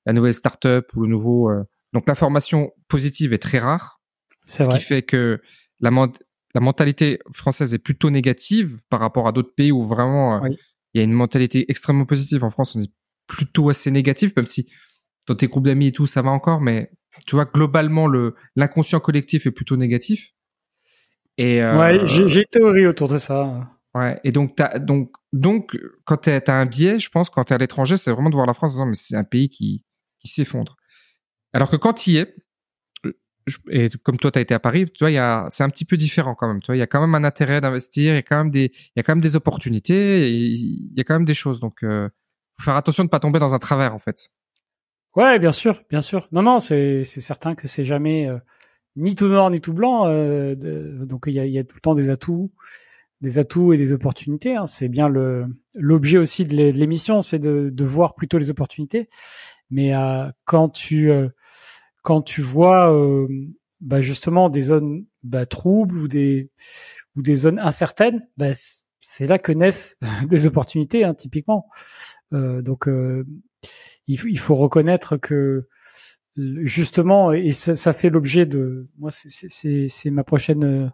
[SPEAKER 2] la nouvelle start-up ou le nouveau. Donc l'information positive est très rare. Ce qui fait que la, la mentalité française est plutôt négative par rapport à d'autres pays où vraiment il y a une mentalité extrêmement positive. En France, on est plutôt assez négatif, même si dans tes groupes d'amis et tout, ça va encore, mais tu vois, globalement, le l'inconscient collectif est plutôt négatif.
[SPEAKER 1] Et euh, ouais, j'ai une théorie autour de ça.
[SPEAKER 2] Ouais, et donc, as, donc, donc quand tu as un biais, je pense, quand tu es à l'étranger, c'est vraiment de voir la France en disant, mais c'est un pays qui, qui s'effondre. Alors que quand tu y es, et comme toi, tu as été à Paris, tu vois, c'est un petit peu différent quand même. Tu vois, il y a quand même un intérêt d'investir, il y a quand même des, il y a quand même des opportunités, il y a quand même des choses. Donc, euh, faut faire attention de ne pas tomber dans un travers, en fait.
[SPEAKER 1] Ouais, bien sûr, bien sûr. Non, non, c'est certain que c'est jamais. Euh, ni tout noir ni tout blanc. Euh, donc il y a, y a, tout le temps des atouts, des atouts et des opportunités. Hein. C'est bien l'objet aussi de l'émission, c'est de, de, voir plutôt les opportunités. Mais euh, quand tu euh, quand tu vois euh, bah justement des zones bah, troubles ou des ou des zones incertaines, bah, c'est là que naissent des opportunités, hein, typiquement. donc il, il faut reconnaître que justement, et ça, ça fait l'objet de moi, c'est ma prochaine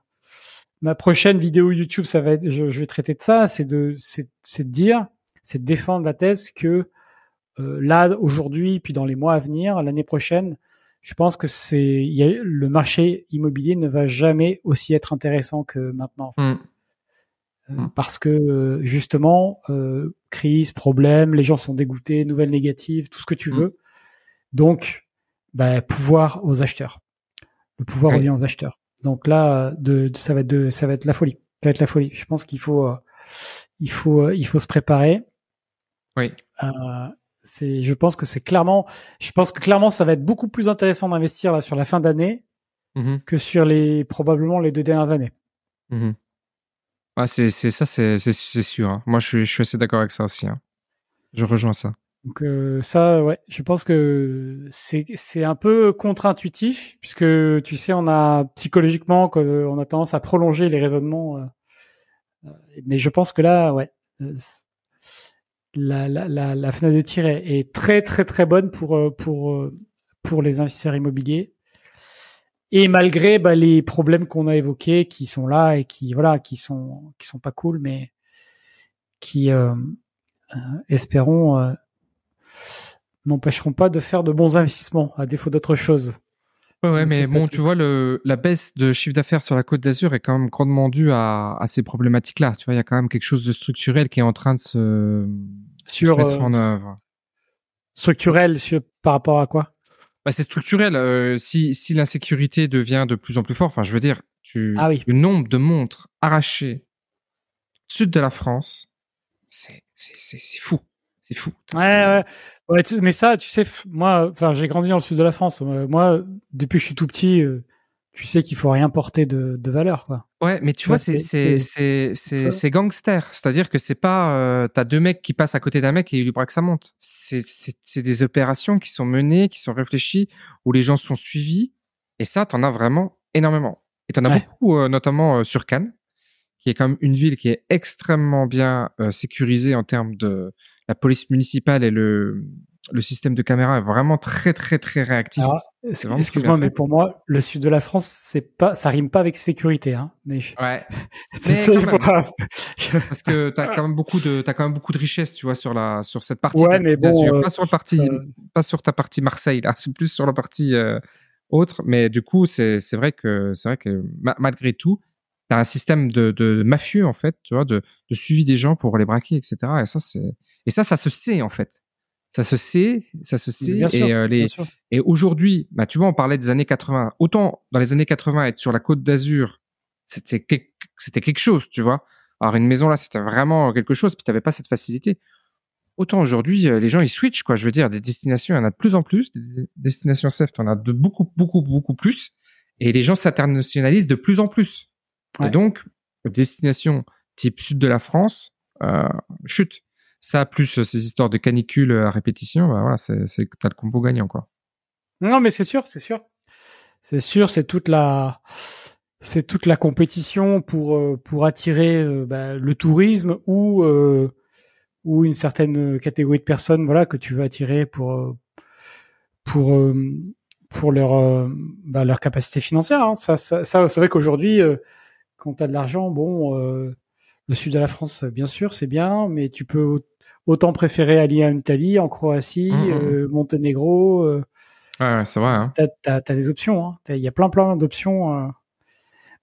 [SPEAKER 1] ma prochaine vidéo YouTube, ça va être, je, je vais traiter de ça, c'est de c'est de dire, c'est de défendre la thèse que euh, là aujourd'hui, puis dans les mois à venir, l'année prochaine, je pense que c'est le marché immobilier ne va jamais aussi être intéressant que maintenant. En fait. Mmh. Euh, mmh. Parce que justement, euh, crise, problème, les gens sont dégoûtés, nouvelles négatives, tout ce que tu mmh. veux. Donc, bah, pouvoir aux acheteurs. Le pouvoir revient aux acheteurs. Donc là, de, ça va être de, ça va être la folie. Ça va être la folie. Je pense qu'il faut, euh, il faut, euh, il faut se préparer.
[SPEAKER 2] Oui.
[SPEAKER 1] C'est, je pense que c'est clairement, je pense que clairement, ça va être beaucoup plus intéressant d'investir là sur la fin d'année mmh que sur les probablement les deux dernières années.
[SPEAKER 2] Mmh ah, c'est, c'est ça, c'est, c'est, sûr. Hein. Moi, je suis, je suis assez d'accord avec ça aussi. Hein. Je rejoins ça.
[SPEAKER 1] Donc euh, ça, ouais, je pense que c'est c'est un peu contre-intuitif puisque tu sais, on a psychologiquement, on a tendance à prolonger les raisonnements, euh, euh, mais je pense que là, ouais, la la la, fenêtre de tir est, est, très très très bonne pour pour pour les investisseurs immobiliers. Et malgré bah, les problèmes qu'on a évoqués, qui sont là et qui voilà, qui sont qui sont pas cool, mais qui espérons n'empêcheront pas de faire de bons investissements, à défaut d'autre chose.
[SPEAKER 2] Ouais, mais bon, tu vois, le, la baisse de chiffre d'affaires sur la Côte d'Azur est quand même grandement due à, à ces problématiques-là. Tu vois, il y a quand même quelque chose de structurel qui est en train de se, sur, mettre en euh, œuvre.
[SPEAKER 1] Structurel sur, par rapport à quoi?
[SPEAKER 2] Bah, C'est structurel. Euh, si si l'insécurité devient de plus en plus forte, enfin, je veux dire, tu,
[SPEAKER 1] ah oui.
[SPEAKER 2] le nombre de montres arrachées sud de la France, c'est fou. C'est fou.
[SPEAKER 1] Ouais, ouais. ouais mais ça, tu sais, moi, enfin, j'ai grandi dans le sud de la France. Euh, moi, depuis que je suis tout petit, euh, tu sais qu'il faut rien porter de, de valeur, quoi.
[SPEAKER 2] Ouais, mais tu vois, c'est gangster. C'est-à-dire que c'est pas euh, t'as deux mecs qui passent à côté d'un mec et il lui braque sa monte. C'est c'est des opérations qui sont menées, qui sont réfléchies, où les gens sont suivis. Et ça, t'en as vraiment énormément. Et t'en as beaucoup, euh, notamment sur Cannes, qui est quand même une ville qui est extrêmement bien sécurisée en termes de la police municipale et le, le système de caméra est vraiment très très très réactif.
[SPEAKER 1] Excuse-moi, mais pour moi, le sud de la France, c'est pas, ça rime pas avec sécurité, hein. Mais
[SPEAKER 2] ouais. Parce que t'as quand même beaucoup de, t'as quand même beaucoup de richesse, tu vois, sur la, sur cette partie.
[SPEAKER 1] Ouais, mais bon,
[SPEAKER 2] euh, pas sur la partie, euh, pas sur ta partie Marseille là, c'est plus sur la partie euh, autre. Mais du coup, c'est, c'est vrai que, c'est vrai que malgré tout, t'as un système de, de mafieux en fait, tu vois, de, de suivi des gens pour les braquer, etc. Et ça, c'est et ça, ça se sait en fait. Ça se sait, ça se sait. et, euh, les, et aujourd'hui, bah, tu vois, on parlait des années 80. Autant dans les années 80, être sur la côte d'Azur, c'était c'était quelque chose, tu vois. Alors une maison là, c'était vraiment quelque chose. Puis t'avais pas cette facilité. Autant aujourd'hui, euh, les gens ils switchent quoi. Je veux dire, des destinations, il y en a de plus en plus. Des destinations safe, en as de beaucoup, beaucoup, beaucoup plus. Et les gens s'internationalisent de plus en plus. Et donc, destination type sud de la France, euh, chute ça plus euh, ces histoires de canicules à répétition, bah voilà, c'est c'est t'as le combo gagnant quoi.
[SPEAKER 1] Non mais c'est sûr, c'est sûr, c'est sûr, c'est toute la c'est toute la compétition pour euh, pour attirer euh, bah, le tourisme ou ou une certaine catégorie de personnes voilà que tu veux attirer pour pour pour leur bah, leur capacité financière. Hein. Ça, ça, ça c'est vrai qu'aujourd'hui quand tu as de l'argent, bon, le sud de la France, bien sûr, c'est bien, mais tu peux autant préférer aller en Italie, en Croatie, mmh, mmh, mmh. euh, Monténégro. Euh,
[SPEAKER 2] ouais, c'est vrai. Hein.
[SPEAKER 1] T'as, as, as, des options. Hein. Il y a plein plein d'options. Euh.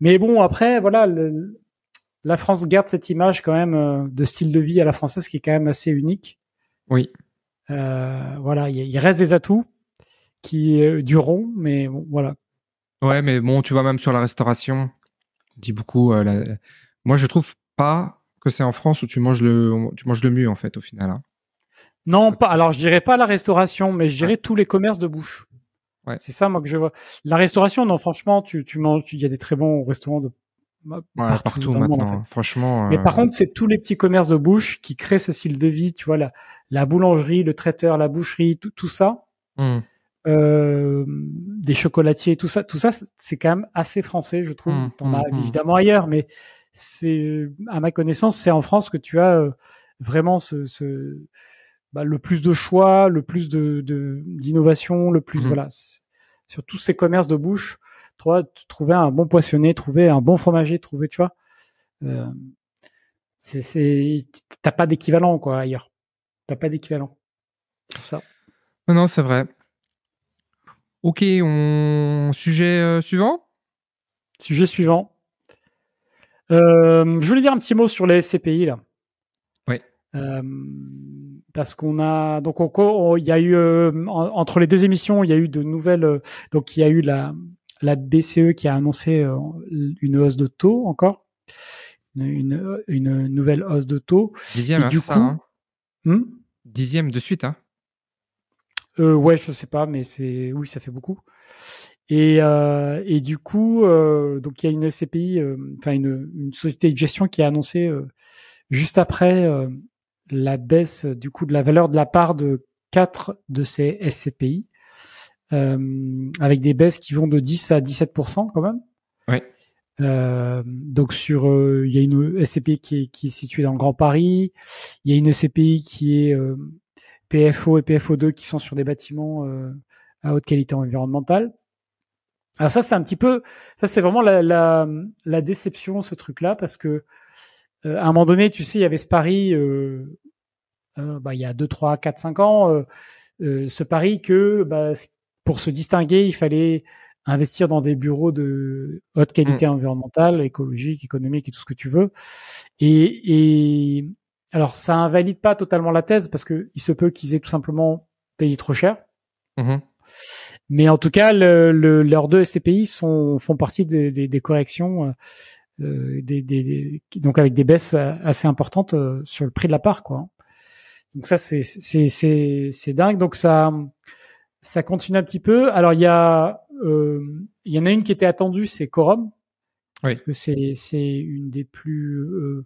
[SPEAKER 1] Mais bon, après, voilà, le, la France garde cette image quand même de style de vie à la française qui est quand même assez unique.
[SPEAKER 2] Oui.
[SPEAKER 1] Voilà, il, il, reste des atouts qui dureront, mais bon, voilà.
[SPEAKER 2] Ouais, mais bon, tu vois, même sur la restauration, dit beaucoup. La... Moi, je trouve pas que c'est en France où tu manges le, tu manges le mieux en fait au final. Hein.
[SPEAKER 1] Non, pas. Alors je dirais pas la restauration, mais je dirais tous les commerces de bouche. Ouais. C'est ça moi que je vois. La restauration, non, franchement, tu, tu manges, il y a des très bons restaurants de
[SPEAKER 2] partout, maintenant. Franchement.
[SPEAKER 1] Mais par euh, contre, c'est tous les petits commerces de bouche qui créent ce style de vie. Tu vois la, la boulangerie, le traiteur, la boucherie, tout, tout ça. Mmh. Euh, des chocolatiers, tout ça, tout ça, c'est quand même assez français, je trouve. Mmh, T'en mmh, as évidemment ailleurs, mais c'est à ma connaissance, c'est en France que tu as euh, vraiment ce, ce bah, le plus de choix, le plus de d'innovation, le plus
[SPEAKER 2] Mhm.
[SPEAKER 1] voilà sur tous ces commerces de bouche, toi, trouver un bon poissonnier, trouver un bon fromager, trouver, tu vois, euh, c'est c'est t'as pas d'équivalent quoi ailleurs, t'as pas d'équivalent pour ça.
[SPEAKER 2] Non, non, c'est vrai. Ok, on sujet euh, suivant?
[SPEAKER 1] Sujet suivant. Euh, je voulais dire un petit mot sur les SCPI là.
[SPEAKER 2] Oui.
[SPEAKER 1] Euh, parce qu'on a donc on- on- il y a eu euh, en- entre les deux émissions il y a eu de nouvelles donc il y a eu la la BCE qui a annoncé une hausse de taux encore une, une, une nouvelle hausse de taux
[SPEAKER 2] Dixième, hein,
[SPEAKER 1] du
[SPEAKER 2] ça,
[SPEAKER 1] coup-
[SPEAKER 2] hein.
[SPEAKER 1] Hmm?
[SPEAKER 2] Dixième de suite, hein.
[SPEAKER 1] Ouais, je sais pas, mais c'est oui, ça fait beaucoup. Et, euh, et du coup, euh, donc il y a une SCPI, euh, enfin une, une société de gestion qui a annoncé euh, juste après euh, la baisse du coup de la valeur de la part de quatre de ces SCPI, euh, avec des baisses qui vont de 10 à 17% quand même.
[SPEAKER 2] Ouais.
[SPEAKER 1] Euh, donc sur, euh, il y a une SCPI qui est, qui est située dans le Grand Paris, il y a une SCPI qui est euh, PFO et PFO2 qui sont sur des bâtiments euh, à haute qualité environnementale. Alors ça, c'est un petit peu, ça c'est vraiment la, la, la déception, ce truc-là, parce que euh, à un moment donné, tu sais, il y avait ce pari, euh, euh, bah, il y a 2, 3, 4, 5 ans, euh, euh, ce pari que bah, pour se distinguer, il fallait investir dans des bureaux de haute qualité environnementale, écologique, économique et tout ce que tu veux. Et, et alors, ça invalide pas totalement la thèse parce que il se peut qu'ils aient tout simplement payé trop cher.
[SPEAKER 2] Mhm.
[SPEAKER 1] Mais en tout cas, le, le, leurs deux SCPI sont, font partie des, des, des corrections, euh, des, des, des- donc avec des baisses assez importantes euh, sur le prix de la part, quoi. Donc ça, c'est dingue. Donc ça ça continue un petit peu. Alors il y a euh, il y en a une qui était attendue, c'est Quorum,
[SPEAKER 2] Oui.
[SPEAKER 1] parce que c'est c'est une des plus euh,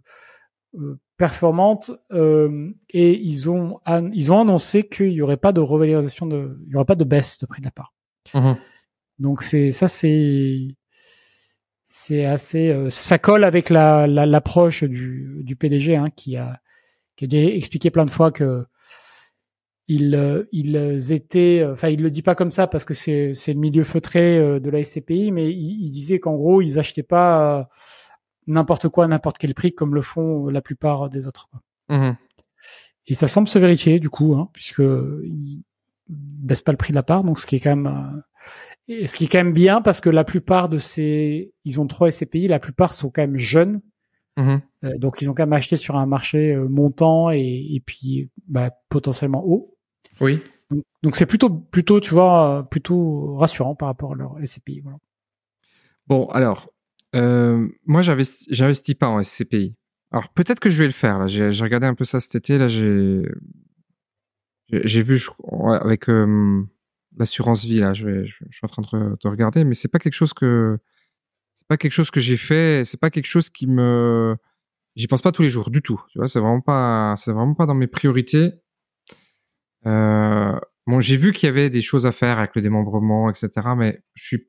[SPEAKER 1] euh, performantes euh, et ils ont ils ont annoncé qu'il y aurait pas de revalorisation de il y aurait pas de baisse de prix de la part.
[SPEAKER 2] Mhm.
[SPEAKER 1] Donc c'est ça c'est c'est assez euh, ça colle avec la la- l'approche du du PDG hein, qui a qui a déjà expliqué plein de fois que ils euh, ils étaient enfin il le dit pas comme ça parce que c'est c'est le milieu feutré euh, de la SCPI mais il, il disait qu'en gros ils achetaient pas euh, n'importe quoi à n'importe quel prix comme le font la plupart des autres.
[SPEAKER 2] Mhm.
[SPEAKER 1] Et ça semble se vérifier du coup, hein, puisque baissent pas le prix de la part, donc ce qui est quand même, euh, et ce qui est quand même bien parce que la plupart de ces, ils ont trois SCPI, la plupart sont quand même jeunes,
[SPEAKER 2] Mhm.
[SPEAKER 1] euh, donc ils ont quand même acheté sur un marché euh, montant et, et puis bah, potentiellement haut.
[SPEAKER 2] Oui.
[SPEAKER 1] Donc- c'est plutôt, plutôt, tu vois, plutôt rassurant par rapport à leur SCPI. Voilà.
[SPEAKER 2] Bon, alors, euh, moi, j'investis, j'investis pas en SCPI. Alors, peut-être que je vais le faire. Là, j'ai regardé un peu ça cet été. Là, j'ai, j'ai, vu avec euh, l'assurance vie. Là, je, suis en train de, de regarder, mais c'est pas quelque chose que, c'est pas quelque chose que j'ai fait. C'est pas quelque chose qui me, j'y pense pas tous les jours du tout. Tu vois, c'est vraiment pas, c'est vraiment pas dans mes priorités. Euh, bon, j'ai vu qu'il y avait des choses à faire avec le démembrement, etc. Mais je suis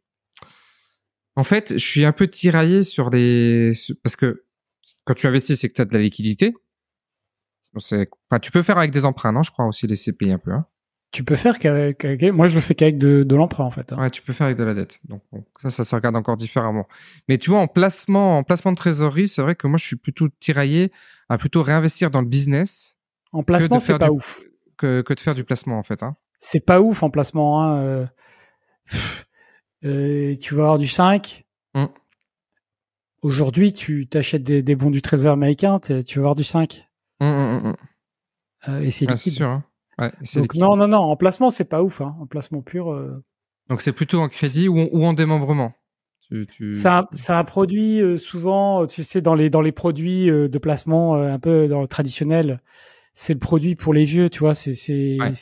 [SPEAKER 2] en fait, je suis un peu tiraillé sur les parce que quand tu investis, c'est que tu as de la liquidité. Enfin, tu peux faire avec des emprunts, non Je crois aussi les CPI un peu. Hein
[SPEAKER 1] Tu peux faire qu'avec, avec- moi je le fais qu'avec de, de l'emprunt en fait. hein.
[SPEAKER 2] ouais, tu peux faire avec de la dette. Donc bon, ça, ça se regarde encore différemment. Mais tu vois, en placement, en placement de trésorerie, c'est vrai que moi, je suis plutôt tiraillé à plutôt réinvestir dans le business
[SPEAKER 1] En placement, c'est pas
[SPEAKER 2] du-
[SPEAKER 1] ouf.
[SPEAKER 2] que, que de faire du placement en fait. Hein.
[SPEAKER 1] c'est pas ouf en placement. Hein. euh. Euh, tu vas avoir du 5.
[SPEAKER 2] Mm.
[SPEAKER 1] Aujourd'hui, tu t'achètes des, des bons du trésor américain, tu vas avoir du 5.
[SPEAKER 2] Hum, hum, hum.
[SPEAKER 1] Euh, et c'est
[SPEAKER 2] Ah,
[SPEAKER 1] liquide.
[SPEAKER 2] sûr. Hein. Ouais, c'est
[SPEAKER 1] Donc
[SPEAKER 2] liquide.
[SPEAKER 1] non, non, non, en placement, c'est pas ouf. Hein. En placement pur, euh,
[SPEAKER 2] Donc c'est plutôt en crédit ou, en- ou en démembrement? Tu, tu...
[SPEAKER 1] c'est un, c'est un produit euh, souvent, tu sais, dans les dans les produits euh, de placement euh, un peu dans le traditionnel, c'est le produit pour les vieux, tu vois. C'est c'est
[SPEAKER 2] Ouais.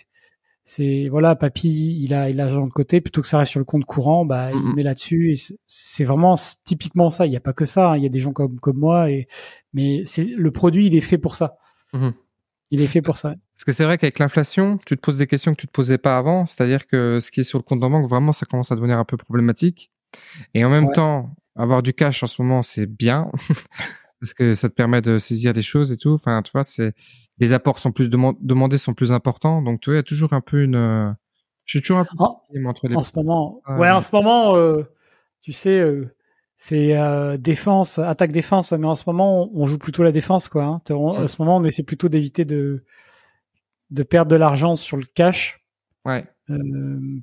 [SPEAKER 1] c'est voilà, papy, il a il a l'argent de côté plutôt que ça reste sur le compte courant, bah il met là-dessus. et c'est- vraiment typiquement ça. Il y a pas que ça. hein. Il y a des gens comme comme moi et mais c'est le produit, il est fait pour ça.
[SPEAKER 2] Mhm.
[SPEAKER 1] Il est fait pour ça.
[SPEAKER 2] Parce que c'est vrai qu'avec l'inflation, tu te poses des questions que tu te posais pas avant. C'est-à-dire que ce qui est sur le compte en banque, vraiment, ça commence à devenir un peu problématique. Et en même
[SPEAKER 1] Ouais.
[SPEAKER 2] temps, avoir du cash en ce moment, c'est bien. parce que ça te permet de saisir des choses et tout. Enfin, tu vois, c'est, les apports sont plus demandés, sont plus importants. Donc, tu vois, il y a toujours un peu une. Je suis toujours un peu
[SPEAKER 1] en, entre les. En ce moment, ouais, en ce moment, euh, tu sais, euh, c'est euh, défense, attaque défense. Mais en ce moment, on, joue plutôt la défense, quoi. Hein. En ce moment, on essaie plutôt d'éviter de de perdre de l'argent sur le cash.
[SPEAKER 2] Ouais.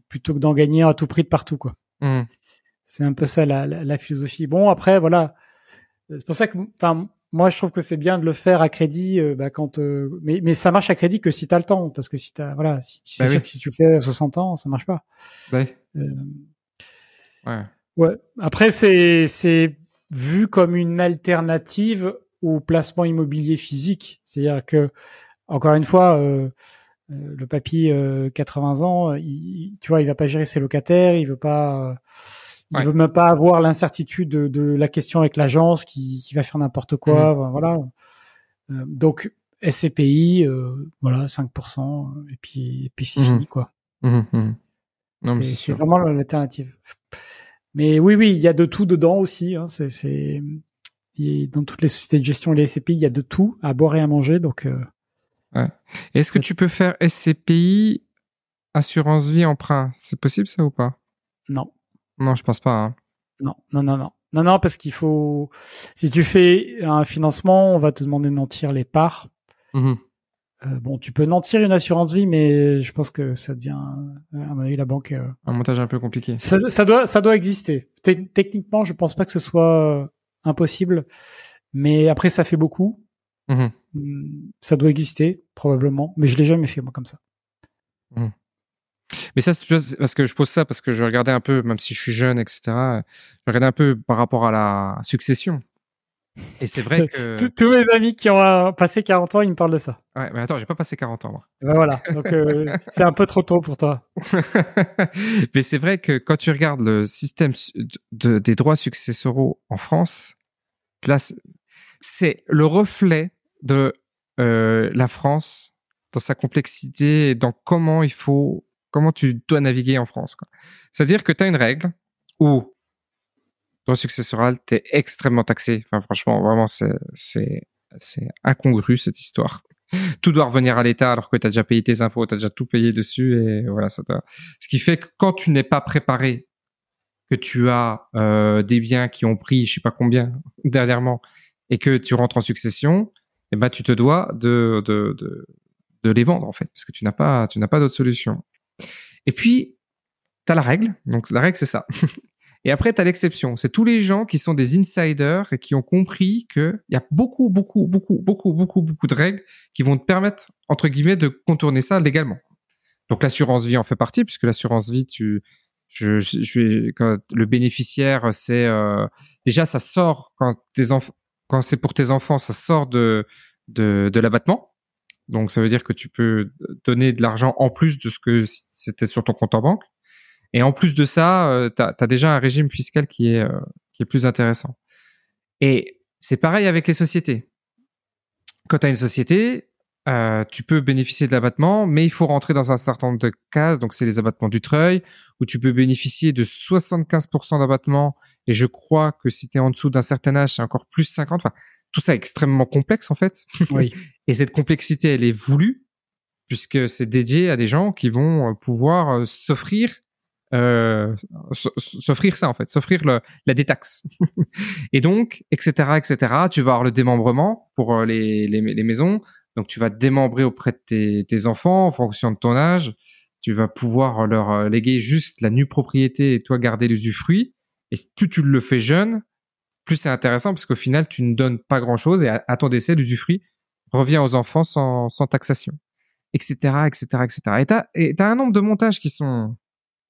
[SPEAKER 1] plutôt que d'en gagner à tout prix de partout, quoi. Mmh. C'est un peu ça la, la, la, philosophie. Bon, après, voilà. C'est pour ça que, enfin, moi, je trouve que c'est bien de le faire à crédit, euh, bah, quand, euh, mais, mais ça marche à crédit que si t'as le temps, parce que si t'as, voilà, si, bah sûr que si tu fais 60 ans, ça marche pas.
[SPEAKER 2] Ouais. Euh, ouais.
[SPEAKER 1] Ouais. Après, c'est, c'est vu comme une alternative au placement immobilier physique. C'est-à-dire que, encore une fois, le papy 80 ans, il, tu vois, il va pas gérer ses locataires, il veut pas il veut même pas avoir l'incertitude de, de, la question avec l'agence qui, qui, va faire n'importe quoi. Mhm. Voilà. Euh, donc SCPI, euh, voilà, 5%, et puis, et puis c'est mhm. fini, quoi.
[SPEAKER 2] Mhm,
[SPEAKER 1] c'est vraiment l'alternative. Mais oui, oui, il y a de tout dedans aussi. Hein, c'est dans toutes les sociétés de gestion et les SCPI, il y a de tout à boire et à manger. Donc, euh,
[SPEAKER 2] ouais. Est-ce que tu peux faire SCPI, assurance vie, emprunt? C'est possible ça ou pas?
[SPEAKER 1] Non.
[SPEAKER 2] Non, je pense pas. Hein.
[SPEAKER 1] Non, non, non, non. Non, non, parce qu'il faut. Si tu fais un financement, on va te demander de nantir les parts. Mmh euh, bon, tu peux nantir une assurance vie, mais je pense que ça devient, à mon avis, la banque. Euh,
[SPEAKER 2] un montage un peu compliqué.
[SPEAKER 1] Ça, doit, ça doit exister. techniquement, je pense pas que ce soit impossible, mais après, ça fait beaucoup. Mmh mmh, ça doit exister probablement, mais je l'ai jamais fait moi comme ça.
[SPEAKER 2] Mais ça, c'est parce que je pose ça parce que je regardais un peu, même si je suis jeune, etc. Je regardais un peu par rapport à la succession. Et c'est vrai que
[SPEAKER 1] tous mes amis qui ont euh, passé 40 ans, ils me parlent de ça.
[SPEAKER 2] Ouais, mais attends, j'ai pas passé 40 ans moi.
[SPEAKER 1] ben voilà, donc euh, c'est un peu trop tôt pour toi.
[SPEAKER 2] mais c'est vrai que quand tu regardes le système de, des droits successoraux en France, là, c'est le reflet de euh, la France dans sa complexité et dans comment il faut comment tu dois naviguer en France. C'est-à-dire que tu as une règle où dans successoral, tu es extrêmement taxé. Enfin, franchement, vraiment, c'est incongru cette histoire. Tout doit revenir à l'État alors que tu as déjà payé tes impôts, tu as déjà tout payé dessus. et voilà, ça Ce qui fait que quand tu n'es pas préparé, que tu as euh, des biens qui ont pris je sais pas combien dernièrement et que tu rentres en succession, eh ben, tu te dois de, de, de, de les vendre en fait parce que tu n'as pas, tu n'as pas d'autre solution. Et puis, tu as la règle. Donc, la règle, c'est ça. Et après, tu as l'exception. C'est tous les gens qui sont des insiders et qui ont compris qu'il y a beaucoup, beaucoup, beaucoup, beaucoup, beaucoup, beaucoup de règles qui vont te permettre, entre guillemets, de contourner ça légalement. Donc, l'assurance vie en fait partie, puisque l'assurance vie, tu, je, je, quand le bénéficiaire, c'est euh, déjà ça sort quand tes quand c'est pour tes enfants, ça sort de de, de l'abattement. Donc ça veut dire que tu peux donner de l'argent en plus de ce que c'était sur ton compte en banque. Et en plus de ça, euh, tu as, déjà un régime fiscal qui est, euh, qui est plus intéressant. Et c'est pareil avec les sociétés. Quand tu as une société, euh, tu peux bénéficier de l'abattement, mais il faut rentrer dans un certain nombre de cases. Donc, c'est les abattements du treuil, où tu peux bénéficier de 75% d'abattement. Et je crois que si tu es en dessous d'un certain âge, c'est encore plus 50. Enfin, tout ça est extrêmement complexe en fait.
[SPEAKER 1] Oui.
[SPEAKER 2] et cette complexité, elle est voulue puisque c'est dédié à des gens qui vont euh, pouvoir s'offrir euh, s'offrir ça en fait, s'offrir la détaxe. et donc, etc., etc. Tu vas avoir le démembrement pour euh, les, les, les maisons. Donc, tu vas démembrer auprès de tes, tes, enfants en fonction de ton âge. Tu vas pouvoir leur léguer juste la nue propriété et toi garder l'usufruit. Et plus tu le fais jeune, plus c'est intéressant parce qu'au final, tu ne donnes pas grand-chose et à, ton décès, l'usufruit revient aux enfants sans, sans taxation, etc., etc., etc. Et t'as, as un nombre de montages qui sont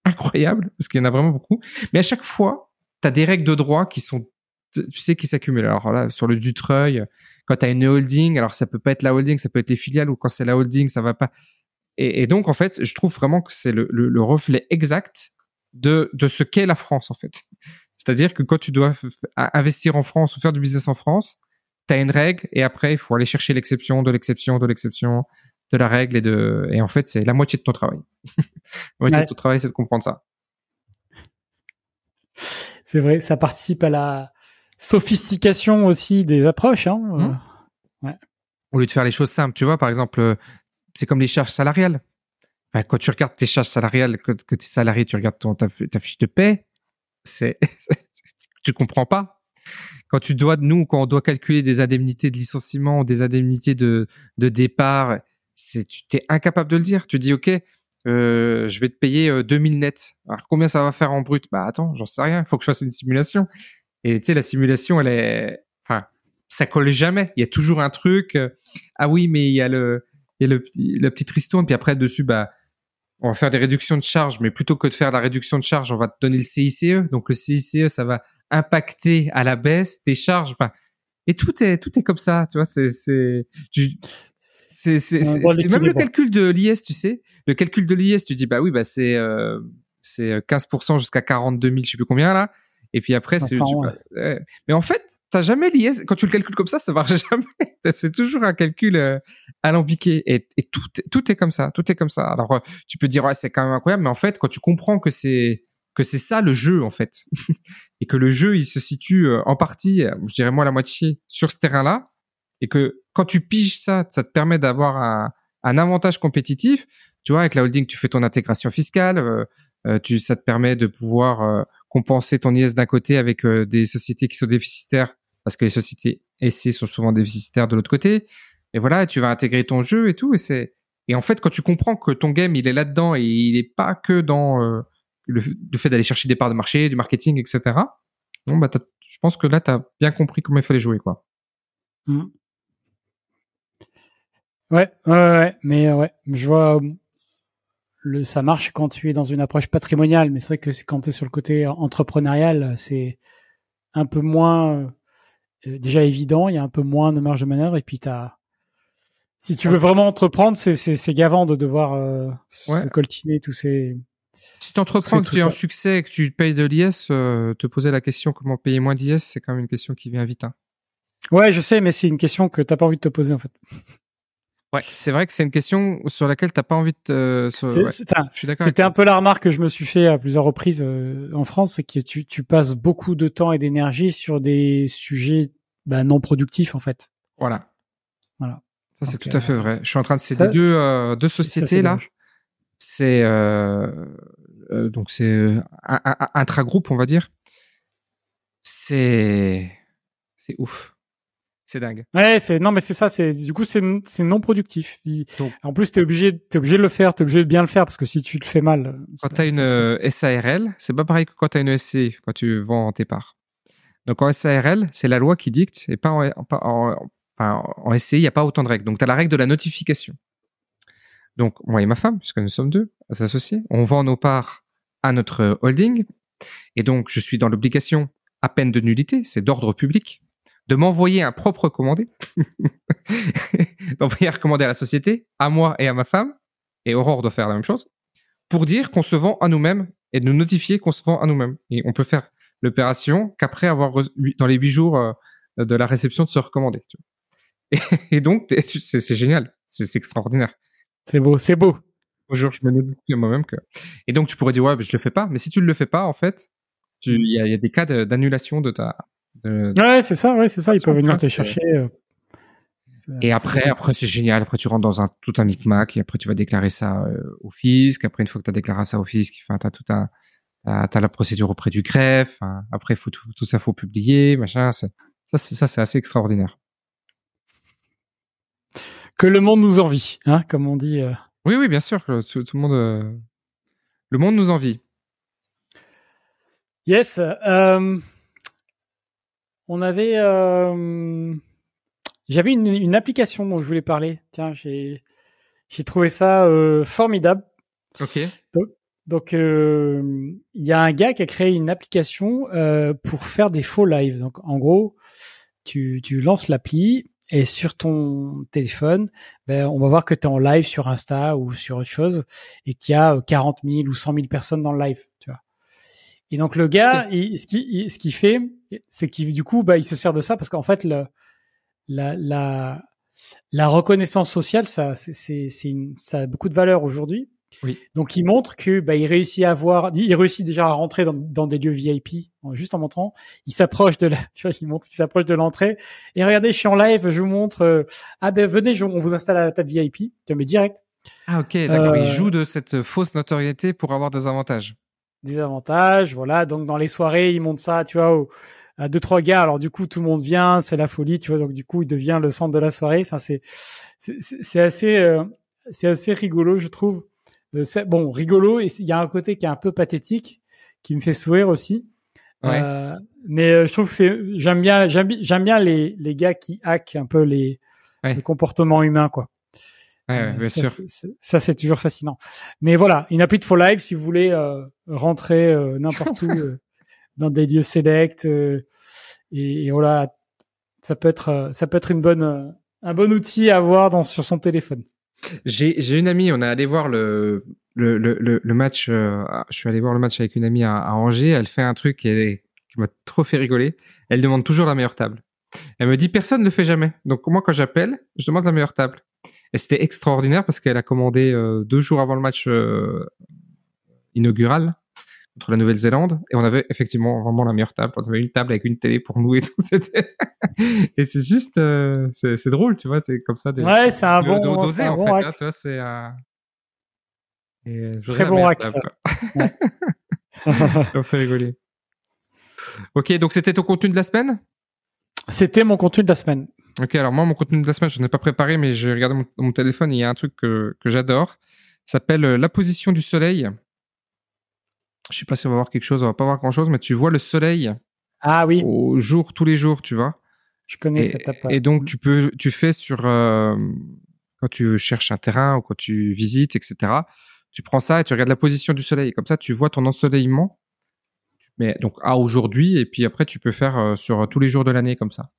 [SPEAKER 2] incroyables parce qu'il y en a vraiment beaucoup. Mais à chaque fois, t'as des règles de droit qui sont, tu sais, qui s'accumulent. Alors là, sur le Dutreuil, quand t'as une holding, alors ça peut pas être la holding, ça peut être les filiales ou quand c'est la holding, ça va pas. Et, donc, en fait, je trouve vraiment que c'est le, le, le reflet exact de, de ce qu'est la France, en fait. C'est-à-dire que quand tu dois investir en France ou faire du business en France, tu as une règle et après, il faut aller chercher l'exception de l'exception de l'exception de la règle et de et en fait, c'est la moitié de ton travail. la moitié de ton travail, c'est de comprendre ça.
[SPEAKER 1] C'est vrai, ça participe à la sophistication aussi des approches. Hein. Mmh.
[SPEAKER 2] Ouais. au lieu de faire les choses simples, tu vois, par exemple, euh, c'est comme les charges salariales. Enfin, quand tu regardes tes charges salariales, que, que tu es salarié, tu regardes ton, ta, ta fiche de paie, c'est, tu comprends pas. Quand tu dois, nous, quand on doit calculer des indemnités de licenciement ou des indemnités de, de départ, c'est, tu t'es incapable de le dire. Tu dis, OK, euh, je vais te payer 2000 nets. Alors, combien ça va faire en brut? Bah, attends, j'en sais rien. Il faut que je fasse une simulation. Et tu sais, la simulation, elle est, enfin, ça colle jamais. Il y a toujours un truc. Euh, ah oui, mais il y a le, il y a le, la petite ristourne. Puis après, dessus, bah, on va faire des réductions de charges. Mais plutôt que de faire la réduction de charges, on va te donner le CICE. Donc, le CICE, ça va impacter à la baisse tes charges. Enfin, et tout est, tout est comme ça. Tu vois, c'est, c'est, c'est, même le calcul de l'IS, tu sais. Le calcul de l'IS, tu dis, bah oui, bah c'est, euh, c'est 15% jusqu'à 42 000, je sais plus combien là. Et puis après, c'est. Mais en fait, t'as jamais l'IS. Quand tu le calcules comme ça, ça marche jamais. c'est toujours un calcul euh, alambiqué. Et, et, tout, tout est comme ça. Tout est comme ça. Alors, euh, tu peux dire, ouais, c'est quand même incroyable. Mais en fait, quand tu comprends que c'est que c'est ça le jeu en fait, et que le jeu il se situe euh, en partie, je dirais moi la moitié, sur ce terrain-là, et que quand tu piges ça, ça te permet d'avoir un, un avantage compétitif. Tu vois, avec la holding, tu fais ton intégration fiscale, euh, tu, ça te permet de pouvoir compenser ton IS d'un côté avec euh, des sociétés qui sont déficitaires parce que les sociétés SC sont souvent déficitaires de l'autre côté. Et voilà, tu vas intégrer ton jeu et tout. Et c'est et en fait quand tu comprends que ton game il est là-dedans et il n'est pas que dans euh, le, fait d'aller chercher des parts de marché, du marketing, etc. Bon bah je pense que là tu as bien compris comment il fallait jouer quoi.
[SPEAKER 1] Mmh. Ouais, ouais, ouais, mais ouais, je vois le, ça marche quand tu es dans une approche patrimoniale, mais c'est vrai que quand tu es sur le côté entrepreneurial, c'est un peu moins euh, déjà évident, il y a un peu moins de marge de manœuvre, et puis t'as si tu veux vraiment entreprendre, c'est c'est gavant de devoir euh, se coltiner tous ces.
[SPEAKER 2] Si tu entreprends, que tu as un succès, que tu payes de l'IS, euh, te poser la question comment payer moins d'IS, c'est quand même une question qui vient vite. Hein.
[SPEAKER 1] Ouais, je sais, mais c'est une question que t'as pas envie de te poser en fait.
[SPEAKER 2] Ouais, c'est vrai que c'est une question sur laquelle t'as pas envie de.
[SPEAKER 1] je suis d'accord. C'était un peu la remarque que je me suis fait à plusieurs reprises euh, en France, c'est que tu, tu passes beaucoup de temps et d'énergie sur des sujets bah, non productifs en fait.
[SPEAKER 2] Voilà. Voilà. Ça c'est tout à fait vrai. Je suis en train de céder deux euh, deux sociétés là. C'est euh, euh, donc c'est un, intra-groupe on va dire. C'est c'est ouf. C'est dingue.
[SPEAKER 1] Ouais, c'est non mais c'est ça, c'est du coup c'est c'est non productif. en plus tu es obligé t'es obligé de le faire, t'es obligé de bien le faire parce que si tu le fais mal.
[SPEAKER 2] Quand tu as une euh, SARL, c'est pas pareil que quand tu as une SCI quand tu vends tes parts. Donc en SARL, c'est la loi qui dicte et pas en, en, en SCI, il n'y a pas autant de règles. Donc tu as la règle de la notification. Donc moi et ma femme, puisque nous sommes deux associés, on vend nos parts à notre holding et donc je suis dans l'obligation à peine de nullité, c'est d'ordre public de m'envoyer un propre recommandé, d'envoyer un recommandé à la société, à moi et à ma femme, et Aurore doit faire la même chose, pour dire qu'on se vend à nous-mêmes et de nous notifier qu'on se vend à nous-mêmes. Et on peut faire l'opération qu'après avoir, dans les huit jours euh, de la réception de ce recommandé. Et, donc, c'est génial, c'est extraordinaire.
[SPEAKER 1] C'est beau, c'est beau.
[SPEAKER 2] Bonjour, je me notifie à moi-même que. Et donc, tu pourrais dire, ouais, je le fais pas. Mais si tu ne le fais pas, en fait, il y, y, a des cas d'annulation de ta,
[SPEAKER 1] Ouais, c'est ça, ouais, c'est ça. Ils peuvent venir te chercher. Euh.
[SPEAKER 2] Et après, après c'est génial. Après, tu rentres dans un tout un micmac et après tu vas déclarer ça euh, au fisc. Après, une fois que tu as déclaré ça au fisc, enfin, t'as tout un, t'as la procédure auprès du greffe. après, faut tout, tout ça, faut publier, machin. Ça, c'est ça, c'est assez extraordinaire.
[SPEAKER 1] Que le monde nous envie, hein, comme on dit. Euh.
[SPEAKER 2] Oui, oui, bien sûr. Tout, le monde, le monde nous envie.
[SPEAKER 1] Yes. Euh, on avait, euh, j'avais une, une, application dont je voulais parler. Tiens, j'ai, j'ai trouvé ça euh, formidable.
[SPEAKER 2] Ok.
[SPEAKER 1] Donc, euh, il y a un gars qui a créé une application pour faire des faux lives. Donc, en gros, tu, tu lances l'appli et sur ton téléphone, ben, on va voir que tu es en live sur Insta ou sur autre chose et qu'il y a 40 000 ou 100 000 personnes dans le live. Et donc le gars, ce qu'il ce qu'il fait, c'est qu'il du coup, bah, il se sert de ça parce qu'en fait, le, la, la, la reconnaissance sociale, ça, c'est, c'est, ça a beaucoup de valeur aujourd'hui.
[SPEAKER 2] Oui.
[SPEAKER 1] Donc il montre que bah, il réussit à avoir, il réussit déjà à rentrer dans, dans des lieux VIP juste en montrant. Il s'approche de la, tu vois, il montre qu'il s'approche de l'entrée. Et regardez, je suis en live, je vous montre. euh, ah ben venez, je- on vous installe à la table VIP. Tu mets direct.
[SPEAKER 2] Ah ok, d'accord.
[SPEAKER 1] Euh,
[SPEAKER 2] Il joue de cette fausse notoriété pour avoir des avantages.
[SPEAKER 1] Des avantages, voilà. Donc dans les soirées, il montre ça, tu vois, à deux trois gars. Alors du coup, tout le monde vient, c'est la folie, tu vois. Donc du coup, il devient le centre de la soirée. Enfin, c'est c'est assez euh, c'est assez rigolo, je trouve. Euh, bon, rigolo. Et il y a un côté qui est un peu pathétique, qui me fait sourire aussi.
[SPEAKER 2] Ouais.
[SPEAKER 1] Euh, mais euh, je trouve que c'est j'aime bien j'aime bi- j'aime bien les les gars qui hackent un peu les
[SPEAKER 2] Ouais.
[SPEAKER 1] le comportement humain quoi.
[SPEAKER 2] Ouais,
[SPEAKER 1] Euh,
[SPEAKER 2] bien
[SPEAKER 1] ça,
[SPEAKER 2] sûr.
[SPEAKER 1] Ça, c'est toujours fascinant. Mais voilà, une appli de For Live, si vous voulez euh, rentrer euh, n'importe où, euh, dans des lieux sélects, et, et voilà, ça peut être, ça peut être une bonne, un bon outil à avoir dans, sur son téléphone.
[SPEAKER 2] J'ai j'ai une amie, on est allé voir le le le, match. je suis allé voir le match avec une amie à, à Angers. Elle fait un truc qui m'a trop fait rigoler. Elle demande toujours la meilleure table. Elle me dit personne ne le fait jamais. Donc moi quand j'appelle, je demande la meilleure table. Et c'était extraordinaire parce qu'elle a commandé euh, deux jours avant le match euh, inaugural contre la Nouvelle-Zélande et on avait effectivement vraiment la meilleure table. On avait une table avec une télé pour nous et tout. Et c'est juste euh, c'est drôle, tu vois, c'est comme ça. Des,
[SPEAKER 1] Ouais, c'est un bon,
[SPEAKER 2] d'oser,
[SPEAKER 1] un
[SPEAKER 2] en
[SPEAKER 1] bon
[SPEAKER 2] fait, hein, tu vois, c'est et, je
[SPEAKER 1] Très bon hack, ça.
[SPEAKER 2] me fait rigoler. Ok, donc c'était ton contenu de la semaine?
[SPEAKER 1] C'était mon contenu de la semaine.
[SPEAKER 2] Ok, alors moi, mon contenu de la semaine, je n'ai pas préparé, mais j'ai regardé mon, mon téléphone et il y a un truc que, que j'adore. Ça s'appelle euh, La position du soleil. Je sais pas si on va voir quelque chose, on va pas voir grand chose, mais tu vois le soleil
[SPEAKER 1] Ah oui,
[SPEAKER 2] au jour, tous les jours, tu vois.
[SPEAKER 1] je connais
[SPEAKER 2] Et,
[SPEAKER 1] cette app.
[SPEAKER 2] et donc, tu peux, tu fais sur, euh, quand tu cherches un terrain ou quand tu visites, etc. Tu prends ça et tu regardes la position du soleil. Comme ça, tu vois ton ensoleillement. Mais donc, à aujourd'hui, et puis après, tu peux faire euh, sur tous les jours de l'année comme ça.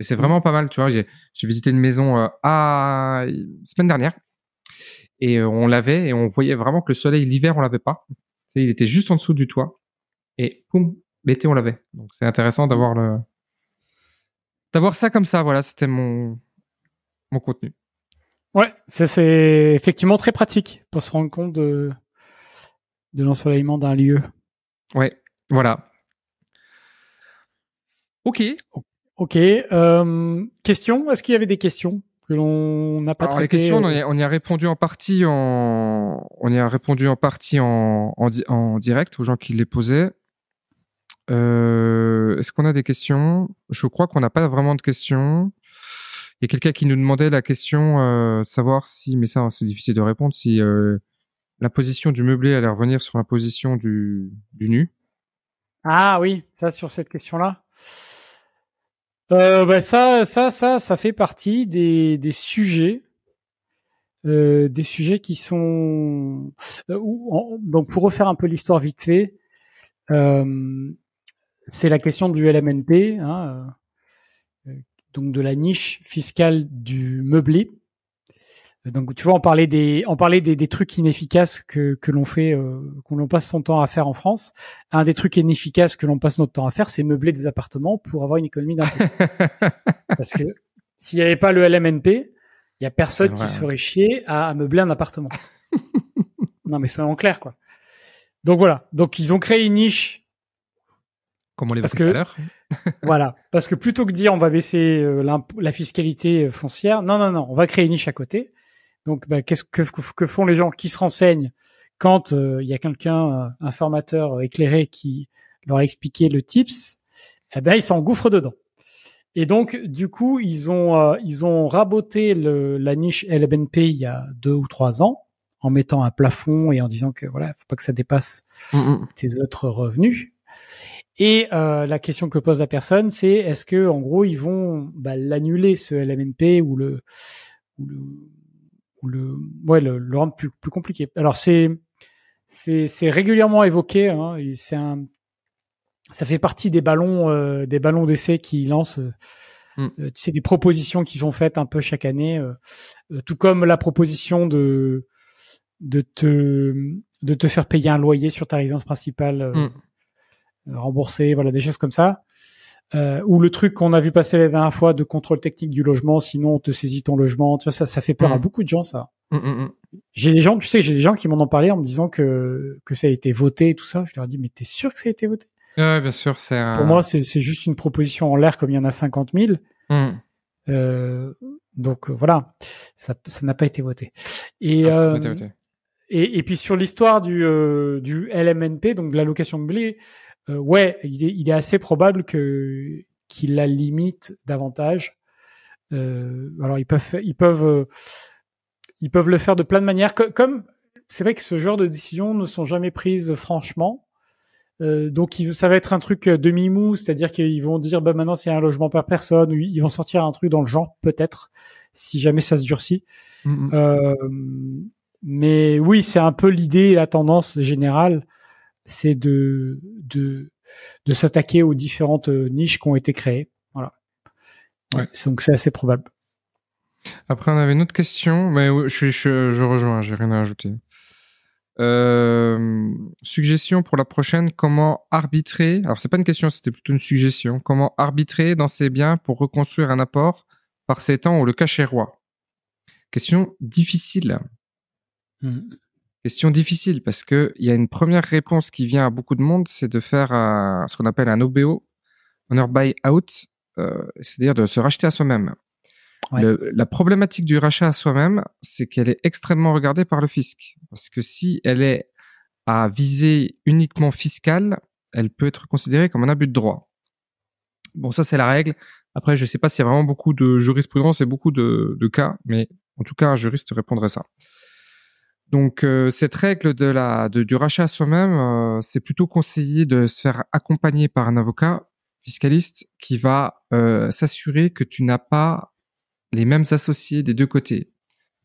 [SPEAKER 2] Et c'est vraiment pas mal, tu vois. J'ai, visité une maison euh, à semaine dernière et euh, on l'avait et on voyait vraiment que le soleil l'hiver on l'avait pas. Il était juste en dessous du toit et poum, l'été on l'avait. Donc c'est intéressant d'avoir le d'avoir ça comme ça. Voilà, c'était mon mon contenu.
[SPEAKER 1] Ouais, c'est effectivement très pratique pour se rendre compte de, de l'ensoleillement d'un lieu.
[SPEAKER 2] Ouais, voilà. Ok.
[SPEAKER 1] Ok. Euh, question Est-ce qu'il y avait des questions que l'on n'a pas
[SPEAKER 2] Alors les
[SPEAKER 1] traitées
[SPEAKER 2] questions, on
[SPEAKER 1] euh,
[SPEAKER 2] y, a, on y a répondu en partie en on y a répondu en partie en en, di- en direct aux gens qui les posaient. Euh, Est-ce qu'on a des questions? Je crois qu'on n'a pas vraiment de questions. Il y a quelqu'un qui nous demandait la question euh, de savoir si, mais ça c'est difficile de répondre, si euh, la position du meublé allait revenir sur la position du, du nu.
[SPEAKER 1] Ah oui, ça sur cette question-là. Euh, bah ça, ça, ça, ça fait partie des, des sujets, euh, des sujets qui sont. euh, où- donc pour refaire un peu l'histoire vite fait, euh, c'est la question du LMNP, hein, donc de la niche fiscale du meublé. Donc tu vois, on parlait des, on parlait des, des trucs inefficaces que, que l'on fait, euh, qu'on l'on passe son temps à faire en France. Un des trucs inefficaces que l'on passe notre temps à faire, c'est meubler des appartements pour avoir une économie d'impôt. Parce que s'il n'y avait pas le LMNP, il y a personne qui se ferait chier à, à meubler un appartement. non, mais soyons clairs, quoi. Donc voilà. Donc ils ont créé une niche
[SPEAKER 2] Comme on
[SPEAKER 1] Parce
[SPEAKER 2] tout
[SPEAKER 1] que-
[SPEAKER 2] à l'heure.
[SPEAKER 1] voilà. Parce que plutôt que dire on va baisser euh, la fiscalité euh, foncière, non, non, non, on va créer une niche à côté. Donc, bah, qu'est-ce que, que font les gens qui se renseignent quand euh, il y a quelqu'un, euh, un formateur euh, éclairé qui leur a expliqué le tips? Eh ben, ils s'engouffrent dedans. Et donc, du coup, ils ont euh, ils ont raboté le, la niche LBNP il y a deux ou trois ans en mettant un plafond et en disant que voilà, faut pas que ça dépasse
[SPEAKER 2] Mm, mm.
[SPEAKER 1] tes autres revenus. Et euh, la question que pose la personne, c'est est-ce que en gros ils vont bah, l'annuler ce LMNP ou le ou le ou le ouais le, le rendre plus plus compliqué. Alors c'est c'est c'est régulièrement évoqué. Hein, et c'est un ça fait partie des ballons euh, des ballons d'essai qui lancent.
[SPEAKER 2] Mm.
[SPEAKER 1] euh, tu sais des propositions qui sont faites un peu chaque année, euh, euh, tout comme la proposition de de te de te faire payer un loyer sur ta résidence principale euh,
[SPEAKER 2] Mm.
[SPEAKER 1] remboursé, voilà des choses comme ça. Euh, ou le truc qu'on a vu passer la dernière fois de contrôle technique du logement, sinon on te saisit ton logement. Tu vois ça, ça fait peur à
[SPEAKER 2] Mm.
[SPEAKER 1] beaucoup de gens ça.
[SPEAKER 2] Mm, mm, mm.
[SPEAKER 1] j'ai des gens, tu sais, j'ai des gens qui m'en ont parlé en me disant que que ça a été voté et tout ça. Je leur ai dit, mais t'es sûr que ça a été voté?
[SPEAKER 2] Ouais, bien sûr, c'est.
[SPEAKER 1] Pour moi, c'est juste une proposition en l'air comme il y en a 50 000.
[SPEAKER 2] Hmm.
[SPEAKER 1] Euh, donc euh, voilà, ça ça n'a pas été voté. Et
[SPEAKER 2] ça
[SPEAKER 1] euh,
[SPEAKER 2] être voté.
[SPEAKER 1] et, et puis sur l'histoire du, euh, du LMNP, donc de l'allocation de blé, euh, ouais, il est, il est assez probable que qu'il la limite davantage. Euh, alors ils peuvent, ils peuvent, euh, ils peuvent le faire de plein de manières. Co- Comme c'est vrai que ce genre de décisions ne sont jamais prises franchement. Euh, donc ça va être un truc euh, demi-mou, c'est-à-dire qu'ils vont dire bah maintenant c'est un logement par personne, ou ils vont sortir un truc dans le genre peut-être si jamais ça se durcit.
[SPEAKER 2] Hmm, hmm.
[SPEAKER 1] Euh, mais oui, c'est un peu l'idée, la tendance générale, c'est de de de s'attaquer aux différentes euh, niches qui ont été créées. Voilà.
[SPEAKER 2] Ouais.
[SPEAKER 1] Donc c'est assez probable.
[SPEAKER 2] Après, on avait une autre question, mais je, je, je rejoins, j'ai rien à ajouter. Euh, suggestion pour la prochaine, comment arbitrer, alors c'est pas une question, c'était plutôt une suggestion, comment arbitrer dans ses biens pour reconstruire un apport par ces temps où le cash est roi? Question difficile. Question difficile parce que il y a une première réponse qui vient à beaucoup de monde, c'est de faire un- ce qu'on appelle un OBO, Honor Buy Out, euh, c'est-à-dire de se racheter à soi-même.
[SPEAKER 1] Ouais.
[SPEAKER 2] Le- la problématique du rachat à soi-même, c'est qu'elle est extrêmement regardée par le fisc. Parce que si elle est à visée uniquement fiscale, elle peut être considérée comme un abus de droit. Bon, ça c'est la règle. Après, je ne sais pas s'il y a vraiment beaucoup de jurisprudence et beaucoup de, de cas, mais en tout cas, un juriste répondrait ça. Donc, euh, cette règle de la, de, du rachat à soi-même, euh, c'est plutôt conseillé de se faire accompagner par un avocat fiscaliste qui va euh, s'assurer que tu n'as pas les mêmes associés des deux côtés.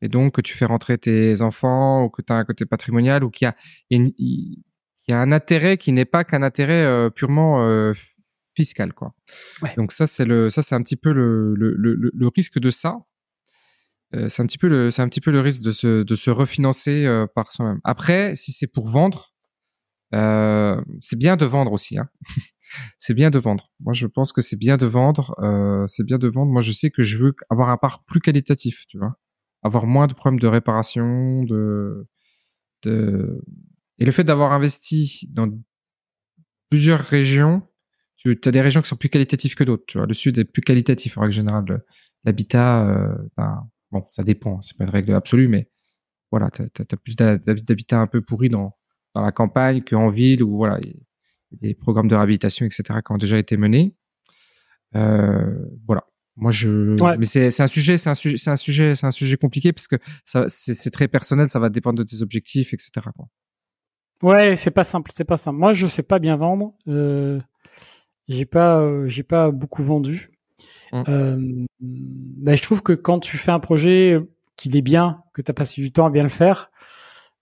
[SPEAKER 2] Et donc, que tu fais rentrer tes enfants ou que tu as un côté patrimonial ou qu'il y a, il y a un intérêt qui n'est pas qu'un intérêt euh, purement euh, fiscal. Quoi.
[SPEAKER 1] Ouais.
[SPEAKER 2] Donc, ça, c'est le, ça, c'est un petit peu le, le- le risque de ça. Euh, c'est un petit peu le, c'est un petit peu le risque de se, de se refinancer euh, par soi-même. Après, si c'est pour vendre, euh, c'est bien de vendre aussi. Hein. c'est bien de vendre. Moi, je pense que c'est bien de vendre. C'est bien de vendre. Moi, je sais que je veux avoir un parc plus qualitatif, tu vois, avoir moins de problèmes de réparation, de, et le fait d'avoir investi dans plusieurs régions, tu as des régions qui sont plus qualitatives que d'autres. Tu vois, le sud est plus qualitatif en règle générale. Le- L'habitat, bon, ça dépend. C'est pas une règle absolue, mais voilà, t'as as, plus d'ha- d'habitat un peu pourri dans dans la campagne qu'en ville où voilà, il y a des programmes de réhabilitation, etc., qui ont déjà été menés. Euh, voilà. Moi, je.
[SPEAKER 1] Ouais.
[SPEAKER 2] Mais c'est un sujet, c'est un sujet, c'est un sujet, c'est un sujet compliqué parce que ça, c'est c'est très personnel, ça va dépendre de tes objectifs, etc. quoi.
[SPEAKER 1] Ouais, c'est pas simple, c'est pas simple. Moi, je sais pas bien vendre. Euh, j'ai pas, euh, j'ai pas beaucoup vendu. Euh, ben, je trouve que quand tu fais un projet qu'il est bien, que tu as passé du temps à bien le faire,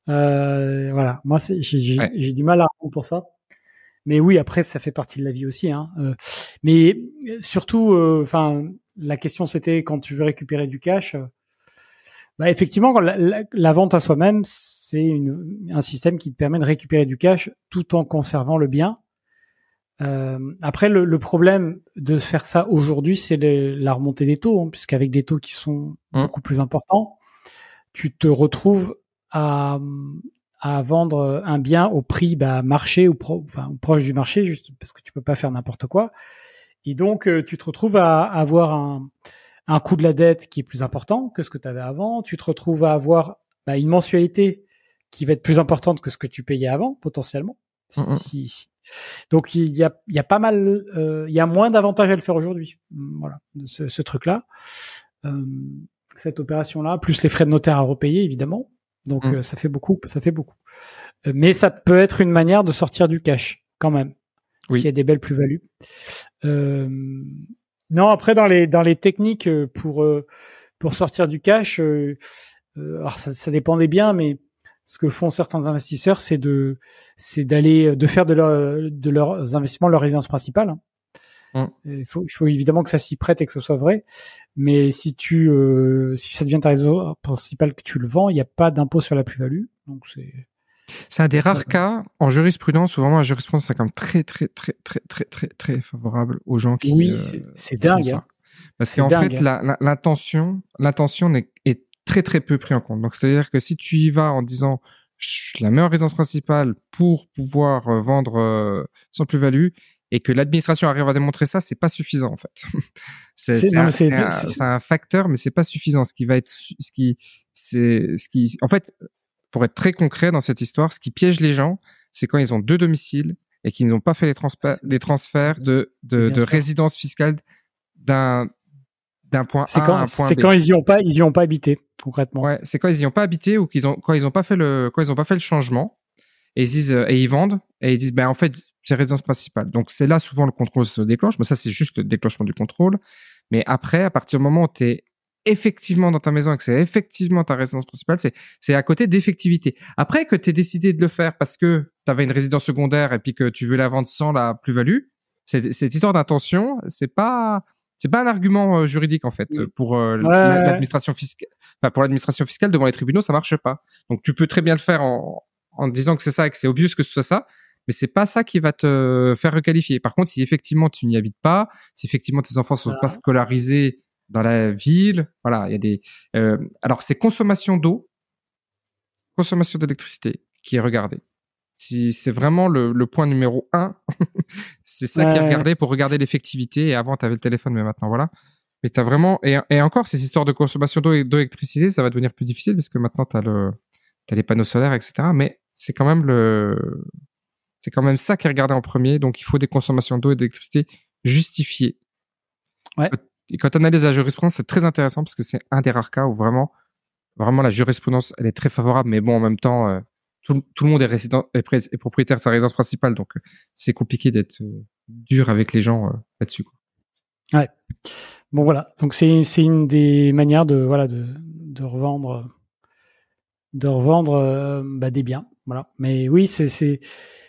[SPEAKER 1] euh, voilà. Moi, j'ai
[SPEAKER 2] Ouais.
[SPEAKER 1] du mal à répondre pour ça. Mais oui, après, ça fait partie de la vie aussi. Hein. Euh, mais euh, surtout, enfin, la question c'était quand tu veux récupérer du cash. euh, bah, effectivement, la, la- la vente à soi-même, c'est un système qui te permet de récupérer du cash tout en conservant le bien. Euh, après, le, le problème de faire ça aujourd'hui, c'est la remontée des taux, hein, puisqu'avec des taux qui sont
[SPEAKER 2] Mmh.
[SPEAKER 1] beaucoup plus importants, tu te retrouves à, à vendre un bien au prix bah, marché ou, pro, enfin, proche du marché, juste parce que tu peux pas faire n'importe quoi. Et donc, euh, tu te retrouves à avoir un, un coût de la dette qui est plus important que ce que tu avais avant. Tu te retrouves à avoir bah, une mensualité qui va être plus importante que ce que tu payais avant, potentiellement. Si- si. Donc, il y a, y a pas mal, euh, il y a moins d'avantages à le faire aujourd'hui. Hum, Voilà, ce, ce truc-là. Euh, cette opération-là, plus les frais de notaire à repayer, évidemment. Donc, euh, ça fait beaucoup, ça fait beaucoup. Euh, mais ça peut être une manière de sortir du cash, quand même.
[SPEAKER 2] Oui.
[SPEAKER 1] S'il y a des belles plus-values. Euh, non, après dans les dans les techniques pour pour sortir du cash, alors ça, ça dépend des biens, mais ce que font certains investisseurs, c'est de c'est d'aller de faire de leur de leurs investissements leur résidence principale. hein.
[SPEAKER 2] Mm.
[SPEAKER 1] Il faut il faut évidemment que ça s'y prête et que ce soit vrai, mais si tu euh, si ça devient ta résidence principale que tu le vends, il n'y a pas d'impôt sur la plus-value, donc c'est
[SPEAKER 2] C'est un des rares cas en jurisprudence où vraiment la jurisprudence c'est quand même très très très très très très très favorable aux gens qui
[SPEAKER 1] oui,
[SPEAKER 2] euh,
[SPEAKER 1] c'est
[SPEAKER 2] qui font
[SPEAKER 1] dingue.
[SPEAKER 2] ça.
[SPEAKER 1] hein.
[SPEAKER 2] Parce
[SPEAKER 1] C'est
[SPEAKER 2] qu'en
[SPEAKER 1] dingue,
[SPEAKER 2] fait
[SPEAKER 1] hein.
[SPEAKER 2] l'intention l'intention n'est- est très très peu pris en compte. Donc c'est-à-dire que si tu y vas en disant la meilleure résidence principale pour pouvoir euh, vendre euh, sans plus-value et que l'administration arrive à démontrer ça, c'est pas suffisant en fait. c'est un, un, facteur, mais c'est pas suffisant. Ce qui va être, ce qui, c'est ce qui, en fait, pour être très concret dans cette histoire, ce qui piège les gens, c'est quand ils ont deux domiciles et qu'ils n'ont pas fait les, les transferts de, de, de résidence fiscale d'un d'un point A
[SPEAKER 1] quand,
[SPEAKER 2] à un point
[SPEAKER 1] B. C'est quand ils y ont pas, ils y ont pas habité concrètement.
[SPEAKER 2] Ouais, c'est quand ils y ont pas habité ou qu'ils ont quand ils ont pas fait le quand ils ont pas fait le changement et ils disent euh, et ils vendent et ils disent ben en fait c'est résidence principale. Donc c'est là souvent le contrôle se déclenche. Mais ça c'est juste le déclenchement du contrôle. Mais après à partir du moment où tu es effectivement dans ta maison et que c'est effectivement ta résidence principale, c'est c'est à côté d'effectivité. Après que tu aies décidé de le faire parce que tu avais une résidence secondaire et puis que tu veux la vendre sans la plus-value, c'est cette histoire d'intention, c'est pas c'est pas un argument euh, juridique en fait pour euh, l'administration fiscale. Enfin, pour l'administration fiscale devant les tribunaux, ça marche pas. Donc tu peux très bien le faire en, en disant que c'est ça et que c'est obvious que ce soit ça, mais c'est pas ça qui va te faire requalifier. Par contre, si effectivement tu n'y habites pas, si effectivement tes enfants sont pas scolarisés dans la ville, voilà, il y a des. Euh, alors c'est consommation d'eau, consommation d'électricité qui est regardée si c'est vraiment le, le, point numéro un, c'est ça qui est regardé pour regarder l'effectivité. Et avant, tu avais le téléphone, mais maintenant, voilà. Mais tu as vraiment... Et, et, encore, ces histoires de consommation d'eau et d'électricité, ça va devenir plus difficile parce que maintenant, tu as, le, as les panneaux solaires, etc. Mais c'est quand même le... C'est quand même ça qui est regardé en premier. Donc, il faut des consommations d'eau et d'électricité justifiées.
[SPEAKER 1] Ouais.
[SPEAKER 2] Et quand on analyse la jurisprudence, c'est très intéressant parce que c'est un des rares cas où vraiment, vraiment la jurisprudence, elle est très favorable. Mais bon, en même temps, euh, tout, le monde est, résident, est, propriétaire de sa résidence principale, donc euh, c'est compliqué d'être euh, dur avec les gens euh, là-dessus.
[SPEAKER 1] Ouais. Bon voilà, donc c'est une des manières de voilà de, de revendre de revendre bah, des biens, voilà. Mais oui, c'est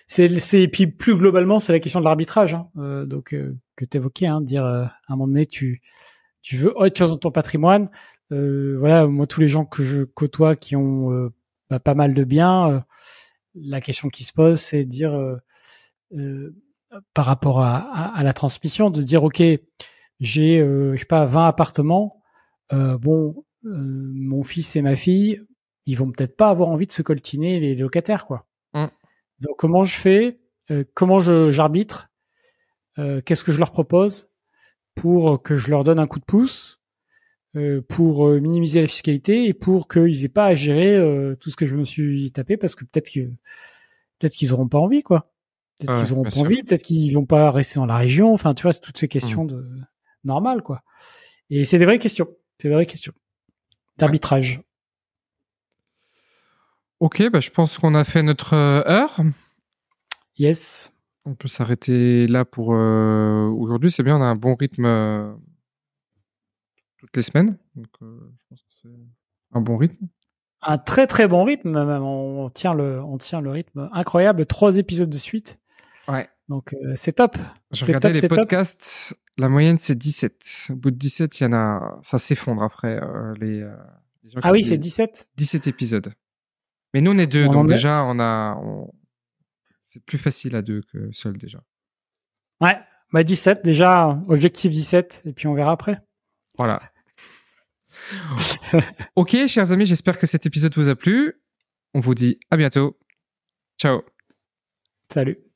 [SPEAKER 1] c'est puis plus globalement c'est la question de l'arbitrage, hein, donc que tu évoquais, hein, dire à un moment donné tu tu veux autre chose dans ton patrimoine. voilà, moi tous les gens que je côtoie qui ont pas mal de biens. Euh, la question qui se pose, c'est de dire euh, euh, par rapport à, la transmission, de dire ok, j'ai je sais pas 20 appartements. bon, mon fils et ma fille, ils vont peut-être pas avoir envie de se coltiner les locataires, quoi. Mmh. Donc comment je fais Comment je j'arbitre Qu'est-ce que je leur propose pour que je leur donne un coup de pouce euh, pour euh, minimiser la fiscalité et pour qu'ils aient pas à gérer euh, tout ce que je me suis tapé parce que peut-être que peut-être qu'ils auront pas envie quoi. Peut-être qu'ils auront pas envie, peut-être qu'ils vont pas rester dans la région. Enfin, tu vois, c'est toutes ces questions mmh. de normales quoi. Et c'est des vraies questions. C'est des vraies questions d'arbitrage.
[SPEAKER 2] Ok, bah je pense qu'on a fait notre heure.
[SPEAKER 1] Yes.
[SPEAKER 2] On peut s'arrêter là pour aujourd'hui. C'est bien, on a un bon rythme toutes les semaines. Donc, euh, je pense que c'est un bon rythme.
[SPEAKER 1] Un très très bon rythme, On tient le, on tient le rythme incroyable. Trois épisodes de suite.
[SPEAKER 2] Ouais.
[SPEAKER 1] Donc euh, c'est top.
[SPEAKER 2] Je regardais les podcasts. La moyenne c'est 17. Au bout de 17, il y en a, ça s'effondre après euh, les,
[SPEAKER 1] Ah oui, c'est 17.
[SPEAKER 2] 17 épisodes. Mais nous on est deux, donc déjà on a, c'est plus facile à deux que seul déjà.
[SPEAKER 1] Ouais, bah 17 déjà, objectif 17 et puis on verra après.
[SPEAKER 2] Voilà. ok, chers amis, j'espère que cet épisode vous a plu. On vous dit à bientôt. Ciao.
[SPEAKER 1] Salut.